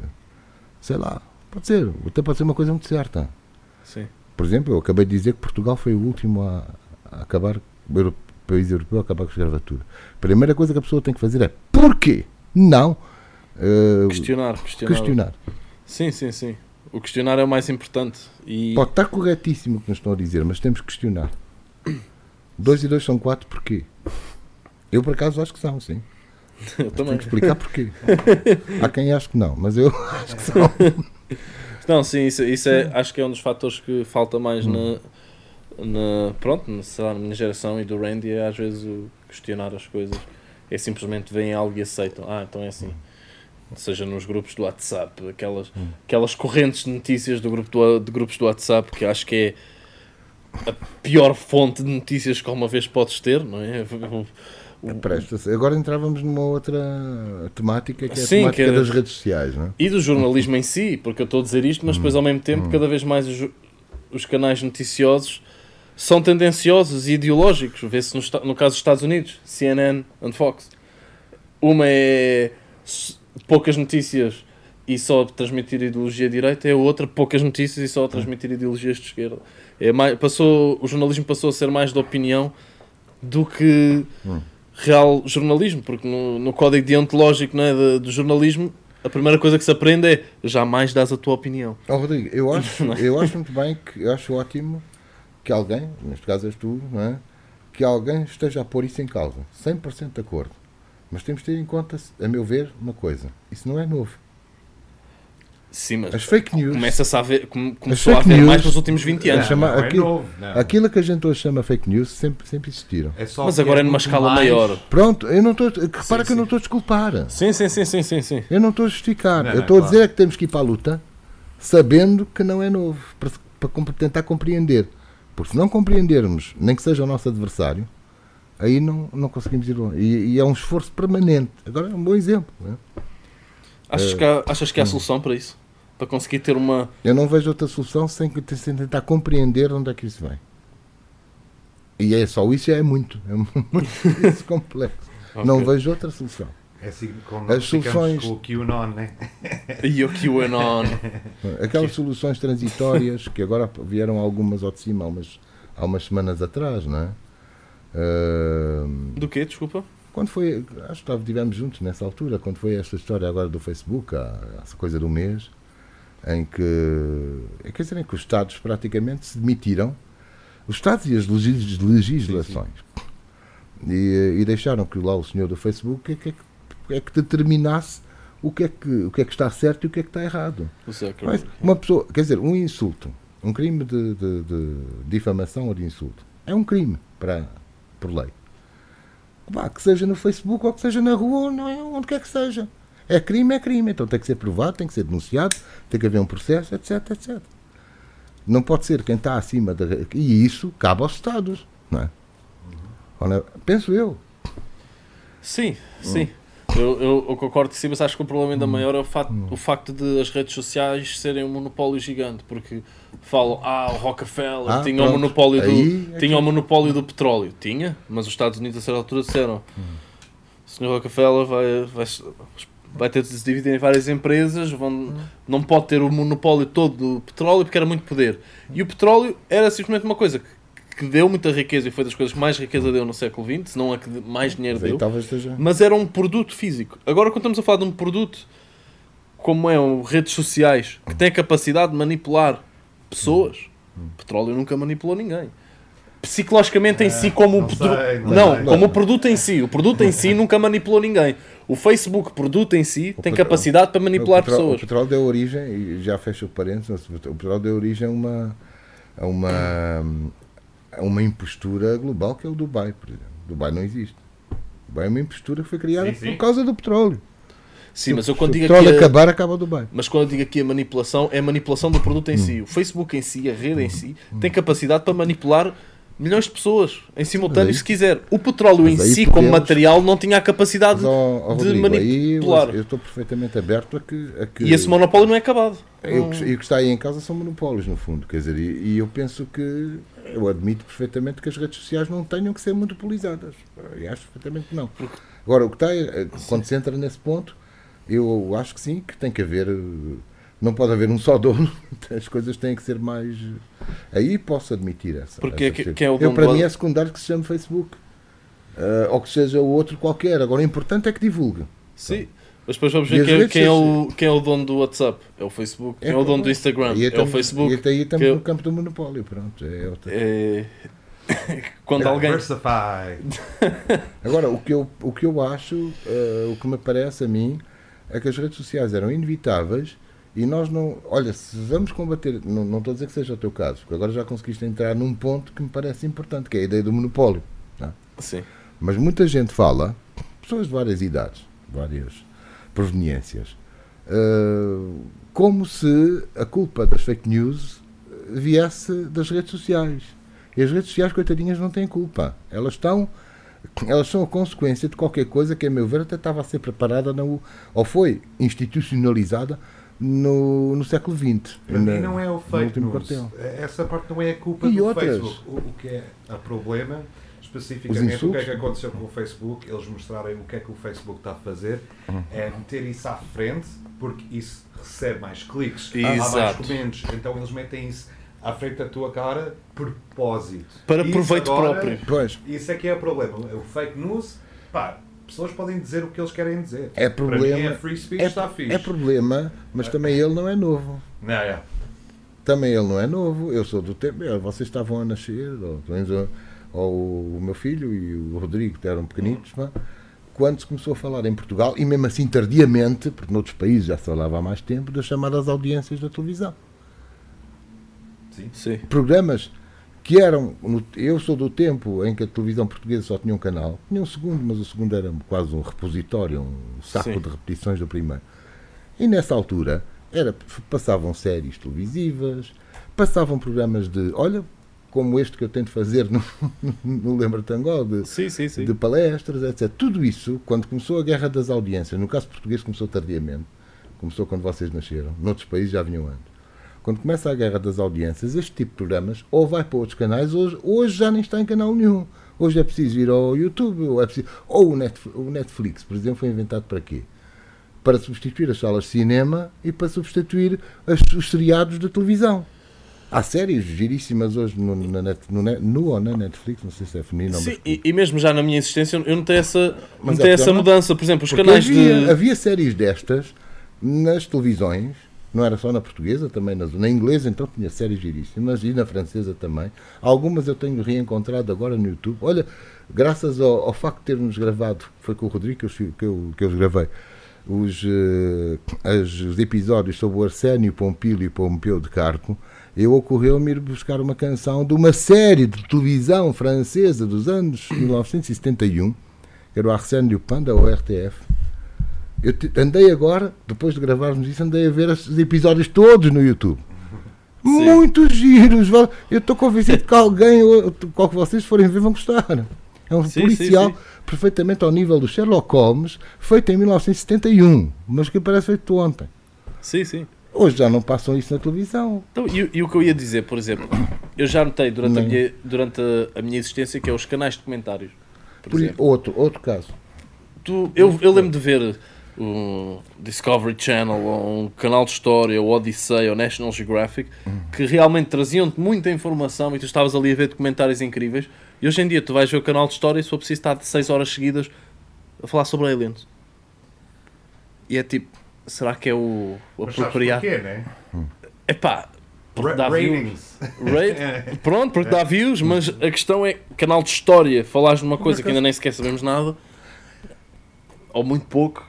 sei lá, pode ser, até pode ser uma coisa muito certa. sim. Por exemplo, eu acabei de dizer que Portugal foi o último a, a acabar, o país europeu a acabar com a escravatura. A primeira coisa que a pessoa tem que fazer é porquê? Não. eh, Questionar, questionar. questionar. Sim, sim, sim. O questionar é o mais importante. E... Pode estar corretíssimo o que nos estão a dizer, mas temos que questionar. Dois e dois são quatro, porquê? Eu, por acaso, acho que são, sim. Eu também. Tenho que explicar porquê. Há quem ache que não, mas eu acho que são. Não, sim, isso, isso é, acho que é um dos fatores que falta mais na, na, pronto, na, sei lá, na minha geração e do Randy, é às vezes o questionar as coisas. É simplesmente veem algo e aceitam. Ah, então é assim. Seja nos grupos do WhatsApp, aquelas, aquelas correntes de notícias do grupo do, de grupos do WhatsApp que acho que é a pior fonte de notícias que alguma vez podes ter, não é? Presta-se. Agora entrávamos numa outra temática que é a Sim, temática que é- das redes sociais, não é? E do jornalismo em si, porque eu estou a dizer isto, mas depois ao mesmo Hum. tempo, cada vez mais os, os canais noticiosos são tendenciosos e ideológicos. Vê-se no, no caso dos Estados Unidos, CNN and Fox. Uma é poucas notícias e só transmitir ideologia de direita, é a outra poucas notícias e só transmitir ideologias de esquerda. É mais, passou, o jornalismo passou a ser mais de opinião do que Hum. Real jornalismo, porque no, no código deontológico não é, de- do jornalismo a primeira coisa que se aprende é jamais dás a tua opinião. Ó Rodrigo, eu acho, é? eu acho muito bem que eu acho ótimo que alguém, neste caso és tu, não é? que alguém esteja a pôr isso em causa. 100% de acordo. Mas temos de ter em conta, a meu ver, uma coisa. Isso não é novo. Sim, mas As fake news, começa-se a ver, come- começou a haver news- mais nos últimos 20 É, anos. chama- não é aquilo- novo, não. aquilo que a gente hoje chama fake news, sempre, sempre existiram. É só Mas que agora é numa escala mais- maior. Pronto, eu não estou. Repara Sim, que eu não estou a desculpar. Sim, sim, sim, sim, sim, sim. Eu não estou a justificar. Não, eu estou a claro. dizer é que temos que ir para a luta sabendo que não é novo, para, para comp- tentar compreender. Porque se não compreendermos, nem que seja o nosso adversário, aí não, não conseguimos ir longe. E, e é um esforço permanente. Agora é um bom exemplo. não é? Achas, que há, achas que há solução para isso? Para conseguir ter uma. Eu não vejo outra solução sem, que- sem tentar compreender onde é que isso vem. E é só isso, é muito. É muito isso complexo. Não Ok. vejo outra solução. É assim como As soluções- com o QAnon, né? E o QAnon. Aquelas soluções transitórias que agora vieram algumas ao de cima há umas, há umas semanas atrás, não é? Ah, Do quê? Desculpa? quando foi, acho que estivemos juntos nessa altura, quando foi esta história agora do Facebook, há, essa coisa do mês, em que, é, quer dizer, em que os Estados praticamente se demitiram, os Estados e as legis- legislações, E, e deixaram que lá o senhor do Facebook é que, é que- é que determinasse o que, é que, o que é que está certo e o que é que está errado. Mas uma pessoa, quer dizer, um insulto, um crime de, de- de difamação ou de insulto, é um crime para, por lei. Vá, que seja no Facebook ou que seja na rua ou não é, onde quer que seja. É crime, é crime. Então tem que ser provado, tem que ser denunciado, tem que haver um processo, etc, etc. Não pode ser quem está acima da. E isso cabe aos Estados, não é? Ora, Penso eu. Sim, sim. Eu, eu, eu concordo que sim, mas acho que o problema ainda maior é o facto, o facto de as redes sociais serem um monopólio gigante, porque falam, ah, o Rockefeller Ah, tinha o monopólio do Aí é tinha o monopólio do petróleo. Tinha, mas os Estados Unidos a certa altura disseram, o Sr. Rockefeller vai, vai, vai ter de se dividir em várias empresas, vão, não pode ter o monopólio todo do petróleo porque era muito poder. E o petróleo era simplesmente uma coisa que, que deu muita riqueza e foi das coisas que mais riqueza deu no século XX, se não a que mais dinheiro deu. Mas era um produto físico. Agora, quando estamos a falar de um produto como é o redes sociais, que tem a capacidade de manipular pessoas, petróleo nunca manipulou ninguém. Psicologicamente em si, como o não sei, não Não, como o produto em si. O produto em si nunca manipulou ninguém. O Facebook, produto em si, tem petróleo- capacidade para manipular o pessoas. O petróleo deu origem, e já fecho o parênteses, o petróleo deu origem a uma, a uma, a uma impostura global que é o Dubai, por exemplo. Dubai não existe. Dubai é uma impostura que foi criada Sim, sim. por causa do petróleo. Sim, mas eu Se quando o digo petróleo aqui. a- acabar, acaba o Dubai. Mas quando eu digo aqui a manipulação, é a manipulação do produto em si. O Facebook em si, a rede em si, tem capacidade para manipular milhões de pessoas em simultâneo, aí- se quiser. O petróleo em si, como podemos- material, não tinha a capacidade Mas, ó, ó, de Rodrigo, aí eu, manipular. eu estou perfeitamente aberto a que. A que E esse monopólio não é acabado. E o que- que está aí em casa são monopólios, no fundo. Quer dizer, e, e eu penso que. Eu admito perfeitamente que as redes sociais não tenham que ser monopolizadas. Eu acho perfeitamente que não. Agora, o que está. é- Quando se entra nesse ponto, eu acho que sim, que tem que haver. Não pode haver um só dono. As coisas têm que ser mais. Aí posso admitir essa. Porque essa que- perspectiva. quem é o eu, dono Para do- mim é secundário que se chame Facebook. Ah, ou que seja o outro qualquer. Agora, o importante é que divulgue. Sim. Mas depois vamos ver quem, é- quem é o, quem é o dono do WhatsApp. É o Facebook. Quem é, o dono do Instagram. E É o Facebook. E até aí estamos que eu- no campo do monopólio. Pronto. É outra. É... Quando alguém. Agora, o que eu, o que eu acho, eh, o que me parece a mim, é que as redes sociais eram inevitáveis e nós não. Olha, se vamos combater. Não, não estou a dizer que seja o teu caso, porque agora já conseguiste entrar num ponto que me parece importante, que é a ideia do monopólio. é? Sim. Mas muita gente fala, pessoas de várias idades, várias proveniências, eh, como se a culpa das fake news viesse das redes sociais. E as redes sociais, coitadinhas, não têm culpa. Elas estão. Elas são a consequência de qualquer coisa que, a meu ver, até estava a ser preparada no, ou foi institucionalizada no, no século XX. Para na- mim não é o fake news. quartel. Essa parte não é a culpa E do outras? Facebook. O, o que é o problema, especificamente, o que é que aconteceu com o Facebook, eles mostrarem o que é que o Facebook está a fazer, é meter isso à frente, porque isso recebe mais cliques, há mais comentários, então eles metem isso à frente da tua cara, propósito. Para Isso proveito agora- próprio. Pois, Isso é que é o problema. O fake news, pá, pessoas podem dizer o que eles querem dizer. É Para mim problema. é free speech, É, está fixe. é problema, mas também ele não é novo. Não, é. Também ele não é novo. Eu sou do tempo. eh, Vocês estavam a nascer, ou, pelo menos, ou- ou o meu filho e o Rodrigo, que eram pequenitos, pá, quando se começou a falar em Portugal, e mesmo assim tardiamente, porque noutros países já se falava há mais tempo, das chamadas audiências da televisão. Sim. Programas que eram. eu sou do tempo em que a televisão portuguesa só tinha um canal. Tinha um segundo, mas o segundo era quase um repositório, um saco Sim. de repetições do primeiro. E nessa altura era, passavam séries televisivas, passavam programas de. Olha, como este que eu tento fazer no, no Lembra-te Angola, de, Sim, sim, sim. de palestras, etc. Tudo isso, quando começou a guerra das audiências, no caso português começou tardiamente, começou quando vocês nasceram, noutros países já vinham antes. Quando começa a guerra das audiências, este tipo de programas ou vai para outros canais, hoje, hoje já nem está em canal nenhum. Hoje é preciso ir ao YouTube, ou, é preciso, ou o, Netflix, o Netflix, por exemplo, foi inventado para quê? Para substituir as salas de cinema e para substituir as- os seriados de televisão. Há séries giríssimas hoje no, na net, no, no ou na Netflix, não sei se é feminino ou Sim, e, e mesmo já na minha existência eu notei essa, Mas notei é essa não? mudança. Por exemplo, os Porque canais havia, de. havia séries destas nas televisões, não era só na portuguesa, também na, na inglesa, então tinha séries giríssimas, e na francesa também. Algumas eu tenho reencontrado agora no YouTube. Olha, graças ao, ao facto de termos gravado, foi com o Rodrigo que eu, que eu, que eu gravei, os, eh, as- os episódios sobre o Arsénio Pompílio e Pompeu de Carco, eu ocorreu-me ir buscar uma canção de uma série de televisão francesa dos anos 1971, que era o Arsène Lupin da ORTF. Eu te- andei agora, depois de gravarmos isso, andei a ver os episódios todos no YouTube. Muitos giros! Eu estou convencido que alguém, qual que vocês forem ver, vão gostar. É um Sim, policial sim, sim. perfeitamente ao nível do Sherlock Holmes, feito em 1971, mas que parece feito ontem. Sim, sim. Hoje já não passam isso na televisão. Então, e, e o que eu ia dizer, por exemplo, eu já notei durante, a minha, durante a, a minha existência que é os canais de comentários. Por Por outro, outro caso. tu, eu, eu lembro de ver o Discovery Channel, ou um canal de história, o Odyssey, ou National Geographic, que realmente traziam-te muita informação e tu estavas ali a ver documentários incríveis. E hoje em dia tu vais ver o canal de história e se for preciso estar 6 horas seguidas a falar sobre aliens. E é tipo, será que é o, o Mas apropriado? porquê, né? Epá, porque Ra- dá views. ratings. Rate- Pronto, porque dá views, mas a questão é canal de história, falares numa coisa que ainda nem sequer sabemos nada, ou muito pouco.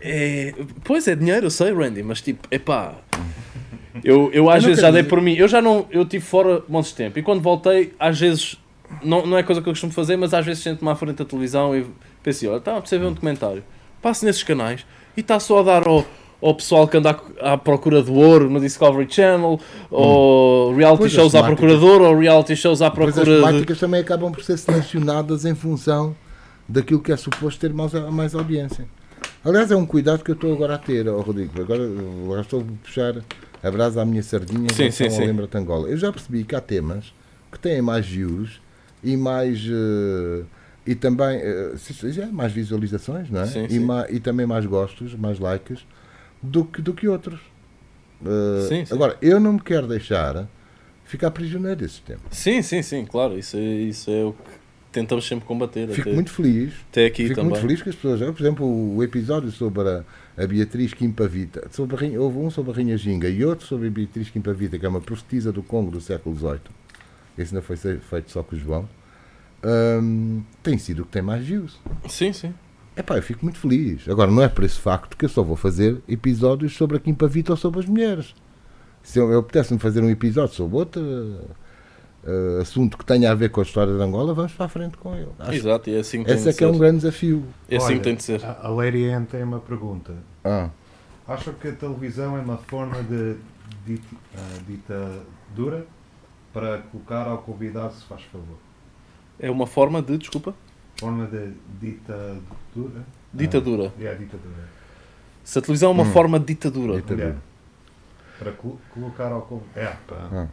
É... Pois é dinheiro, eu sei, Randy, mas tipo, epá. Eu, eu às Eu vezes já dei por mim, eu já não, eu estive fora montes de tempo. E quando voltei, às vezes, não, não é coisa que eu costumo fazer, mas às vezes sento-me à frente da televisão e pensei, olha, está a perceber um documentário, passo nesses canais e está só a dar ao, ao pessoal que anda à, à procura do ouro no Discovery Channel, ou reality Pois, shows à temáticas- procura ouro, ou reality shows à Depois as procura de... temáticas também acabam por ser selecionadas em função daquilo que é suposto ter mais, mais audiência. Aliás, é um cuidado que eu estou agora a ter, ó, Rodrigo. Agora, agora estou a puxar a brasa à minha sardinha Sim, sim, sim. Lembra-te Angola. Eu já percebi que há temas que têm mais views e mais. eh, e também já, mais visualizações, não é? Sim, e, sim. ma- e também mais gostos, mais likes do que, do que outros. Eh, Sim, sim. Agora, eu não me quero deixar ficar prisioneiro desse tema. Sim, sim, sim, claro, isso é, isso é o que tentamos sempre combater. Fico até, muito feliz até aqui Fico também. muito feliz que as pessoas. Por exemplo, o episódio sobre a, a Beatriz Quimpavita. Sobre houve um sobre a Rainha Ginga e outro sobre a Beatriz Quimpavita, que é uma profetisa do Congo do século XVIII. Esse ainda foi feito só com o João. Hum, tem sido o que tem mais views. Sim, sim. Epá, eu fico muito feliz. Agora, não é por esse facto que eu só vou fazer episódios sobre a Quimpavita ou sobre as mulheres. Se eu, eu apetece-me fazer um episódio sobre outro eh, assunto que tenha a ver com a história de Angola, vamos para a frente com ele. Acho Exato, e é assim que tem esse é de que é um ser. grande desafio. É assim Olha, que tem de ser. A, Anne tem uma pergunta. Ah. Acham que a televisão é uma forma de diti- ah, ditadura para colocar ao convidado, se faz favor? É uma forma de, desculpa, Forma de ditadura? ditadura. Ah, é, ditadura. Se a televisão é uma Hum. forma de ditadura. Ditadura. É. Para colo- colocar ao convidado. É, pá. Ah.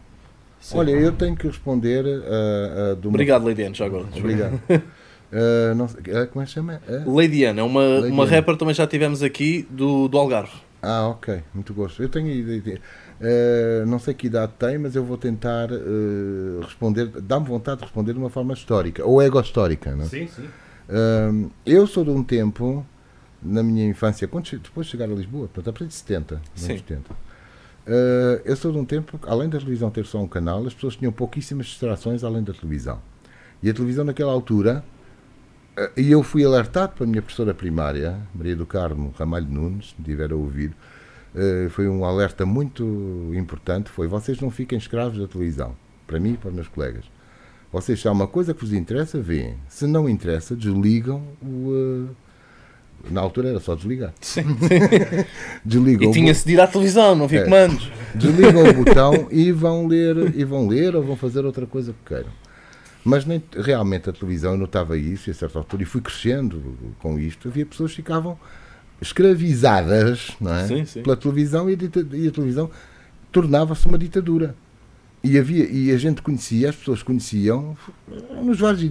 Sim. Olha, eu tenho que responder a, a de uma... Obrigado, Lady Anne, já agora. Obrigado. Ah, não ah, como é que se chama? Ah? Lady Anne é uma, Lady uma Anne. rapper também já tivemos aqui do, do Algarve. Ah, ok, muito gosto. Eu tenho ideia. Ah, não sei que idade tem, mas eu vou tentar ah, responder. Dá-me vontade de responder de uma forma histórica, ou ego-histórica. Não? é? Sim, sim. Hum, eu sou de um tempo, na minha infância, quando depois de chegar a Lisboa, portanto, a partir de 70, nos Sim. anos 70, uh, eu sou de um tempo, além da televisão ter só um canal, as pessoas tinham pouquíssimas distrações além da televisão. E a televisão naquela altura, uh, e eu fui alertado pela minha professora primária, Maria do Carmo Ramalho Nunes, se tiver a ouvir, uh, foi um alerta muito importante, foi vocês não fiquem escravos da televisão, para mim e para os meus colegas. Vocês, se há uma coisa que vos interessa, veem. Se não interessa, desligam o... na altura era só desligar. Sim. Desligam E tinha-se de ir à televisão, não havia É. comandos. desligam o botão e vão ler e vão ler ou vão fazer outra coisa que queiram. Mas nem, realmente a televisão, eu notava isso a certa altura e fui crescendo com isto. Havia pessoas que ficavam escravizadas não é? Sim, sim. pela televisão e a, e a televisão tornava-se uma ditadura. E, havia, e a gente conhecia, as pessoas conheciam nos vários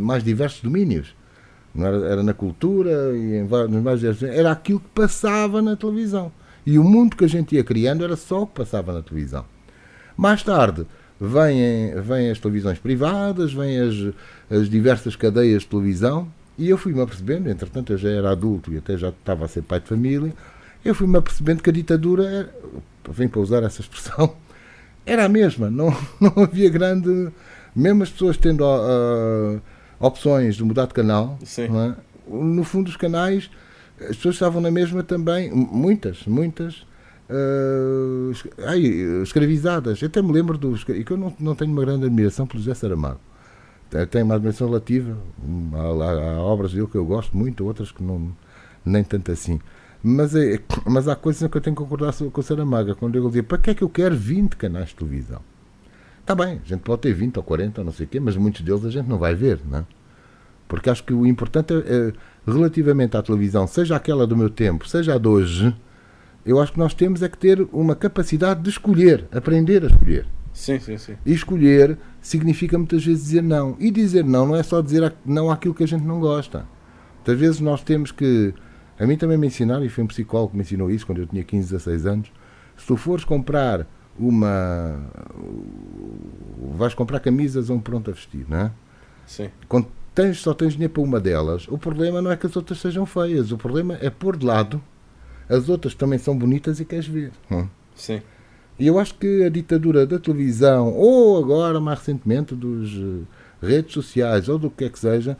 mais diversos domínios. Era, era na cultura e em vários, nos mais era aquilo que passava na televisão. E o mundo que a gente ia criando era só o que passava na televisão. Mais tarde, vêm, vêm as televisões privadas, vêm as, as diversas cadeias de televisão, e eu fui-me apercebendo, entretanto eu já era adulto e até já estava a ser pai de família, eu fui-me apercebendo que a ditadura, era, para usar essa expressão, era a mesma, não, não havia grande. Mesmo as pessoas tendo ah, opções de mudar de canal, é? no fundo, os canais, as pessoas estavam na mesma também, muitas, muitas. es- ai, escravizadas. Eu até me lembro dos. E que eu não, não tenho uma grande admiração pelo José Saramago. Tenho- uma admiração relativa. hum, Há, há- obras dele que eu gosto muito, outras que não. nem tanto assim. Mas, é, mas há coisas que eu tenho que concordar com o Saramago. Quando ele dizia: para que é que eu quero 20 canais de televisão? Está bem, a gente pode ter 20 ou 40 ou não sei o quê, mas muitos deles a gente não vai ver, não é? Porque acho que o importante é, é, relativamente à televisão, seja aquela do meu tempo, seja a de hoje, eu acho que nós temos é que ter uma capacidade de escolher, aprender a escolher. Sim, sim, sim. E escolher significa muitas vezes dizer não. E dizer não não é só dizer não àquilo que a gente não gosta. Muitas vezes nós temos que. A mim também me ensinaram, e foi um psicólogo que me ensinou isso quando eu tinha 15, 16 anos. Se tu fores comprar uma. vais comprar camisas a um pronto a vestir, não é? Sim. quando tens, só tens dinheiro para uma delas, o problema não é que as outras sejam feias, o problema é pôr de lado as outras também são bonitas e queres ver. hum. Sim. E eu acho que a ditadura da televisão, ou agora mais recentemente dos eh, redes sociais, ou do que é que seja,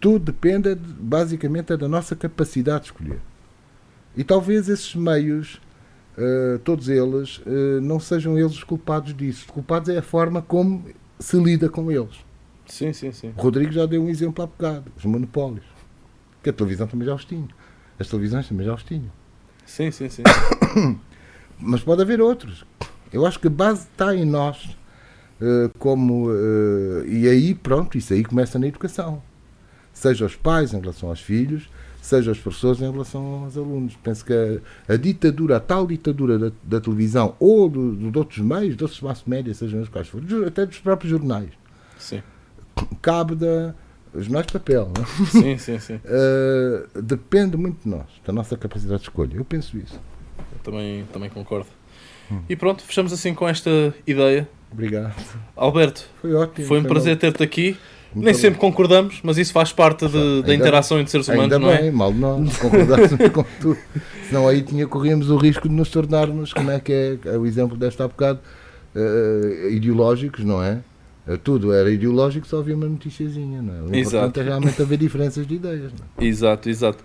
tudo depende de- basicamente é da nossa capacidade de escolher. E talvez esses meios, eh, todos eles, eh, não sejam eles os culpados disso. Os culpados é a forma como se lida com eles. Sim, sim, sim. O Rodrigo já deu um exemplo há bocado, os monopólios. Que a televisão também já os tinha. As televisões também já os tinham. Sim, sim, sim. Mas pode haver outros. Eu acho que a base está em nós. eh, como, eh, e aí, pronto, isso aí começa na educação. Seja os pais em relação aos filhos, seja os professores em relação aos alunos. Penso que a, a ditadura, a tal ditadura da, da televisão ou do, do- de outros meios, de outros mass média, sejam eles quais forem, até dos próprios jornais, Sim, cabe da. Os jornais de papel, não é? sim, sim. sim. Uh, depende muito de nós, da nossa capacidade de escolha. Eu penso isso. Eu também, também concordo. Hum. E pronto, fechamos assim com esta ideia. Obrigado. Alberto, Foi ótimo. foi um prazer mal- ter-te aqui. Nem bom. sempre concordamos, mas isso faz parte de- da interação entre seres humanos, Ainda não é? bem, mal de nós, concordássemos com tudo. Senão aí tinha, corríamos o risco de nos tornarmos, como é que é, é o exemplo desta há bocado, eh, ideológicos, não é? Eh, Tudo era ideológico, só havia uma noticiazinha, não é? O importante Exato. é realmente haver diferenças de ideias. Não é? Exato, exato.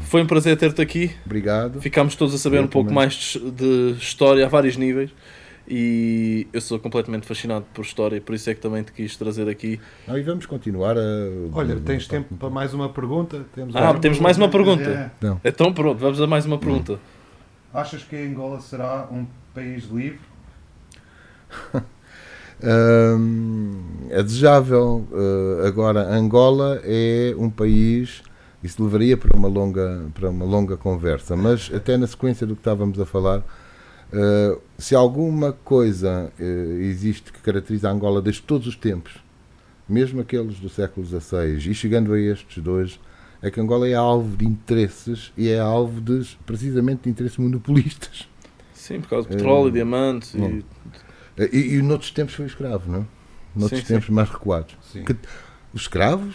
Foi um prazer ter-te aqui. Obrigado. Ficámos todos a saber Eu um pouco também. mais de, de história a vários níveis. E eu sou completamente fascinado por história, e por isso é que também te quis trazer aqui. Não, e vamos continuar a. Olha, tens tempo para mais uma pergunta? Temos Ah, temos mais uma pergunta. É. Então pronto, vamos a mais uma pergunta. Achas que Angola será um país livre? Hum, é desejável. uh, agora, Angola é um país. Isso levaria para uma longa, para uma longa conversa, mas até na sequência do que estávamos a falar, uh, se alguma coisa uh, existe que caracteriza a Angola desde todos os tempos, mesmo aqueles do século XVI e chegando a estes dois, é que Angola é alvo de interesses e é alvo de, precisamente de interesses monopolistas. Sim, por causa de petróleo, Eh, diamantes e. E, e noutros tempos foi escravo, não é? Noutros Sim, sim. tempos mais recuados. Sim. Que- os escravos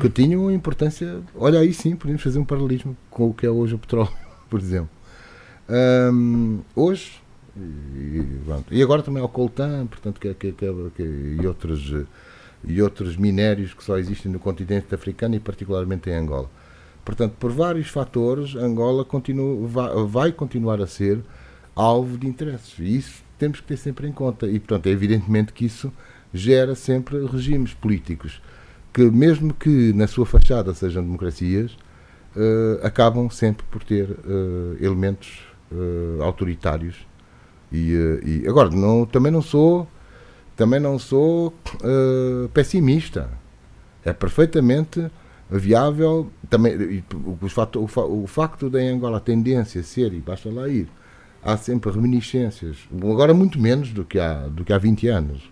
que tinham importância. Olha, aí sim, podemos fazer um paralelismo com o que é hoje o petróleo, por exemplo. Ahm, hoje, e, e agora também ao coltan, portanto, que, que, que, que- e, outros, e outros minérios que só existem no continente africano e particularmente em Angola. Portanto, por vários fatores, Angola continua, vai, vai continuar a ser alvo de interesses. E isso temos que ter sempre em conta. E, portanto, é evidentemente que isso gera sempre regimes políticos que, mesmo que na sua fachada sejam democracias, eh, acabam sempre por ter eh, elementos eh, autoritários. E, eh, e agora, não, também não sou, também não sou eh, pessimista. É perfeitamente viável também e os fato- o, o facto da Angola a tendência ser e basta lá ir há sempre reminiscências agora muito menos do que há do que há 20 anos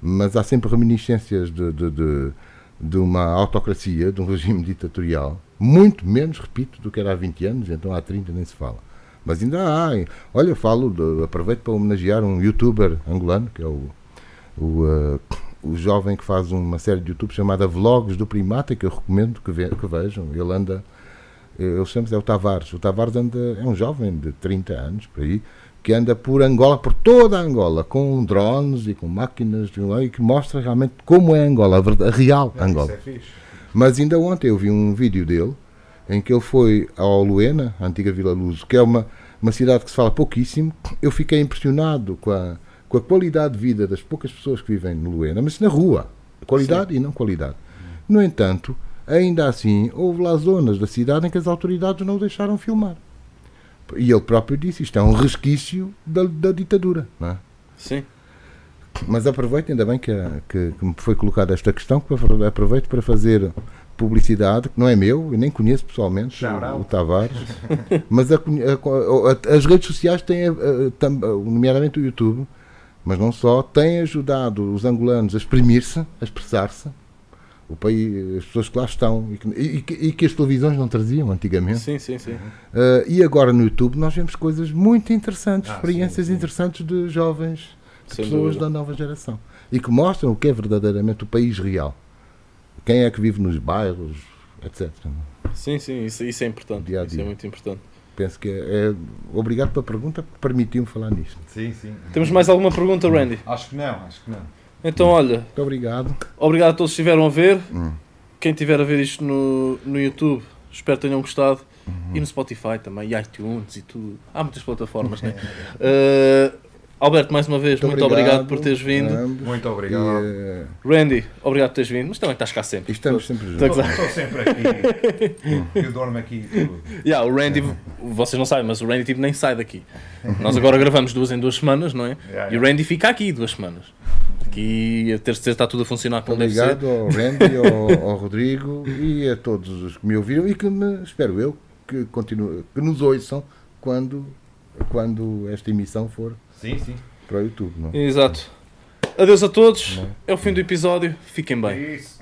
mas há sempre reminiscências de, de, de, de uma autocracia de um regime ditatorial muito menos repito do que era há 20 anos então há 30 nem se fala mas ainda há olha eu falo de- aproveito para homenagear um youtuber angolano que é o o, eh, o jovem que faz uma série de YouTube chamada Vlogs do Primata, que eu recomendo que, ve- que vejam. Ele anda, eh, ele chama-se é o Tavares. O Tavares anda, é um jovem de 30 anos, por aí, que anda por Angola, por toda a Angola, com drones e com máquinas, e que mostra realmente como é Angola, a, verdade, a real É, Angola. É. Mas ainda ontem eu vi um vídeo dele em que ele foi ao Luena, a antiga Vila Luso, que é uma, uma cidade que se fala pouquíssimo. Eu fiquei impressionado com a, com a qualidade de vida das poucas pessoas que vivem no Luena, mas na rua. Qualidade e não qualidade. No entanto, ainda assim, houve lá zonas da cidade em que as autoridades não o deixaram filmar. E ele próprio disse: isto é um resquício da, da ditadura. Não é? Sim. Mas aproveito, ainda bem que, que, que me foi colocada esta questão, que apro- aproveito para fazer publicidade, que não é meu, eu nem conheço pessoalmente Shout o, out. o Tavares, mas a a- a- as redes sociais têm, eh, tam- nomeadamente o YouTube, mas não só, têm ajudado os angolanos a exprimir-se, a expressar-se, o país, as pessoas que lá estão e que, e que- e que as televisões não traziam antigamente. Sim, sim, sim. Uh, e agora no YouTube nós vemos coisas muito interessantes, Ah, experiências sim, sim. interessantes de jovens, de Sem pessoas dúvida. da nova geração. E que mostram o que é verdadeiramente o país real. Quem é que vive nos bairros, etc. Sim, sim, isso, isso é importante. Dia a Isso é dia. muito importante. Penso que é, é- Obrigado pela pergunta, porque permitiu-me falar nisto. Sim, sim. Temos mais alguma pergunta, Randy? Acho que não, acho que não. Então, olha, Muito obrigado. obrigado a todos que estiveram a ver. Hum. Quem estiver a ver isto no, no YouTube, espero que tenham gostado. Uhum. E no Spotify também, e iTunes e tudo. Há muitas plataformas, né? Uh, Alberto, mais uma vez, muito, obrigado. por teres vindo. ambos. Muito E, obrigado. eh, Randy, obrigado por teres vindo, mas também estás cá sempre. e estamos sempre Estou juntos. gozar. Estou sempre aqui. Eu dormo aqui e tudo. Yeah, o Randy, vocês não sabem, mas o Randy tipo, nem sai daqui. Nós agora gravamos duas em duas semanas, não é? Yeah, E o Randy fica aqui duas semanas. Aqui a ter certeza está tudo a funcionar como deve ser. Obrigado ao Randy, ao, ao Rodrigo e a todos os que me ouviram e que me, espero eu, que, continue, que nos ouçam quando, quando esta emissão for Sim, sim. para o YouTube. Não? é? Exato. Adeus a todos. É o fim do episódio. Fiquem bem. Isso.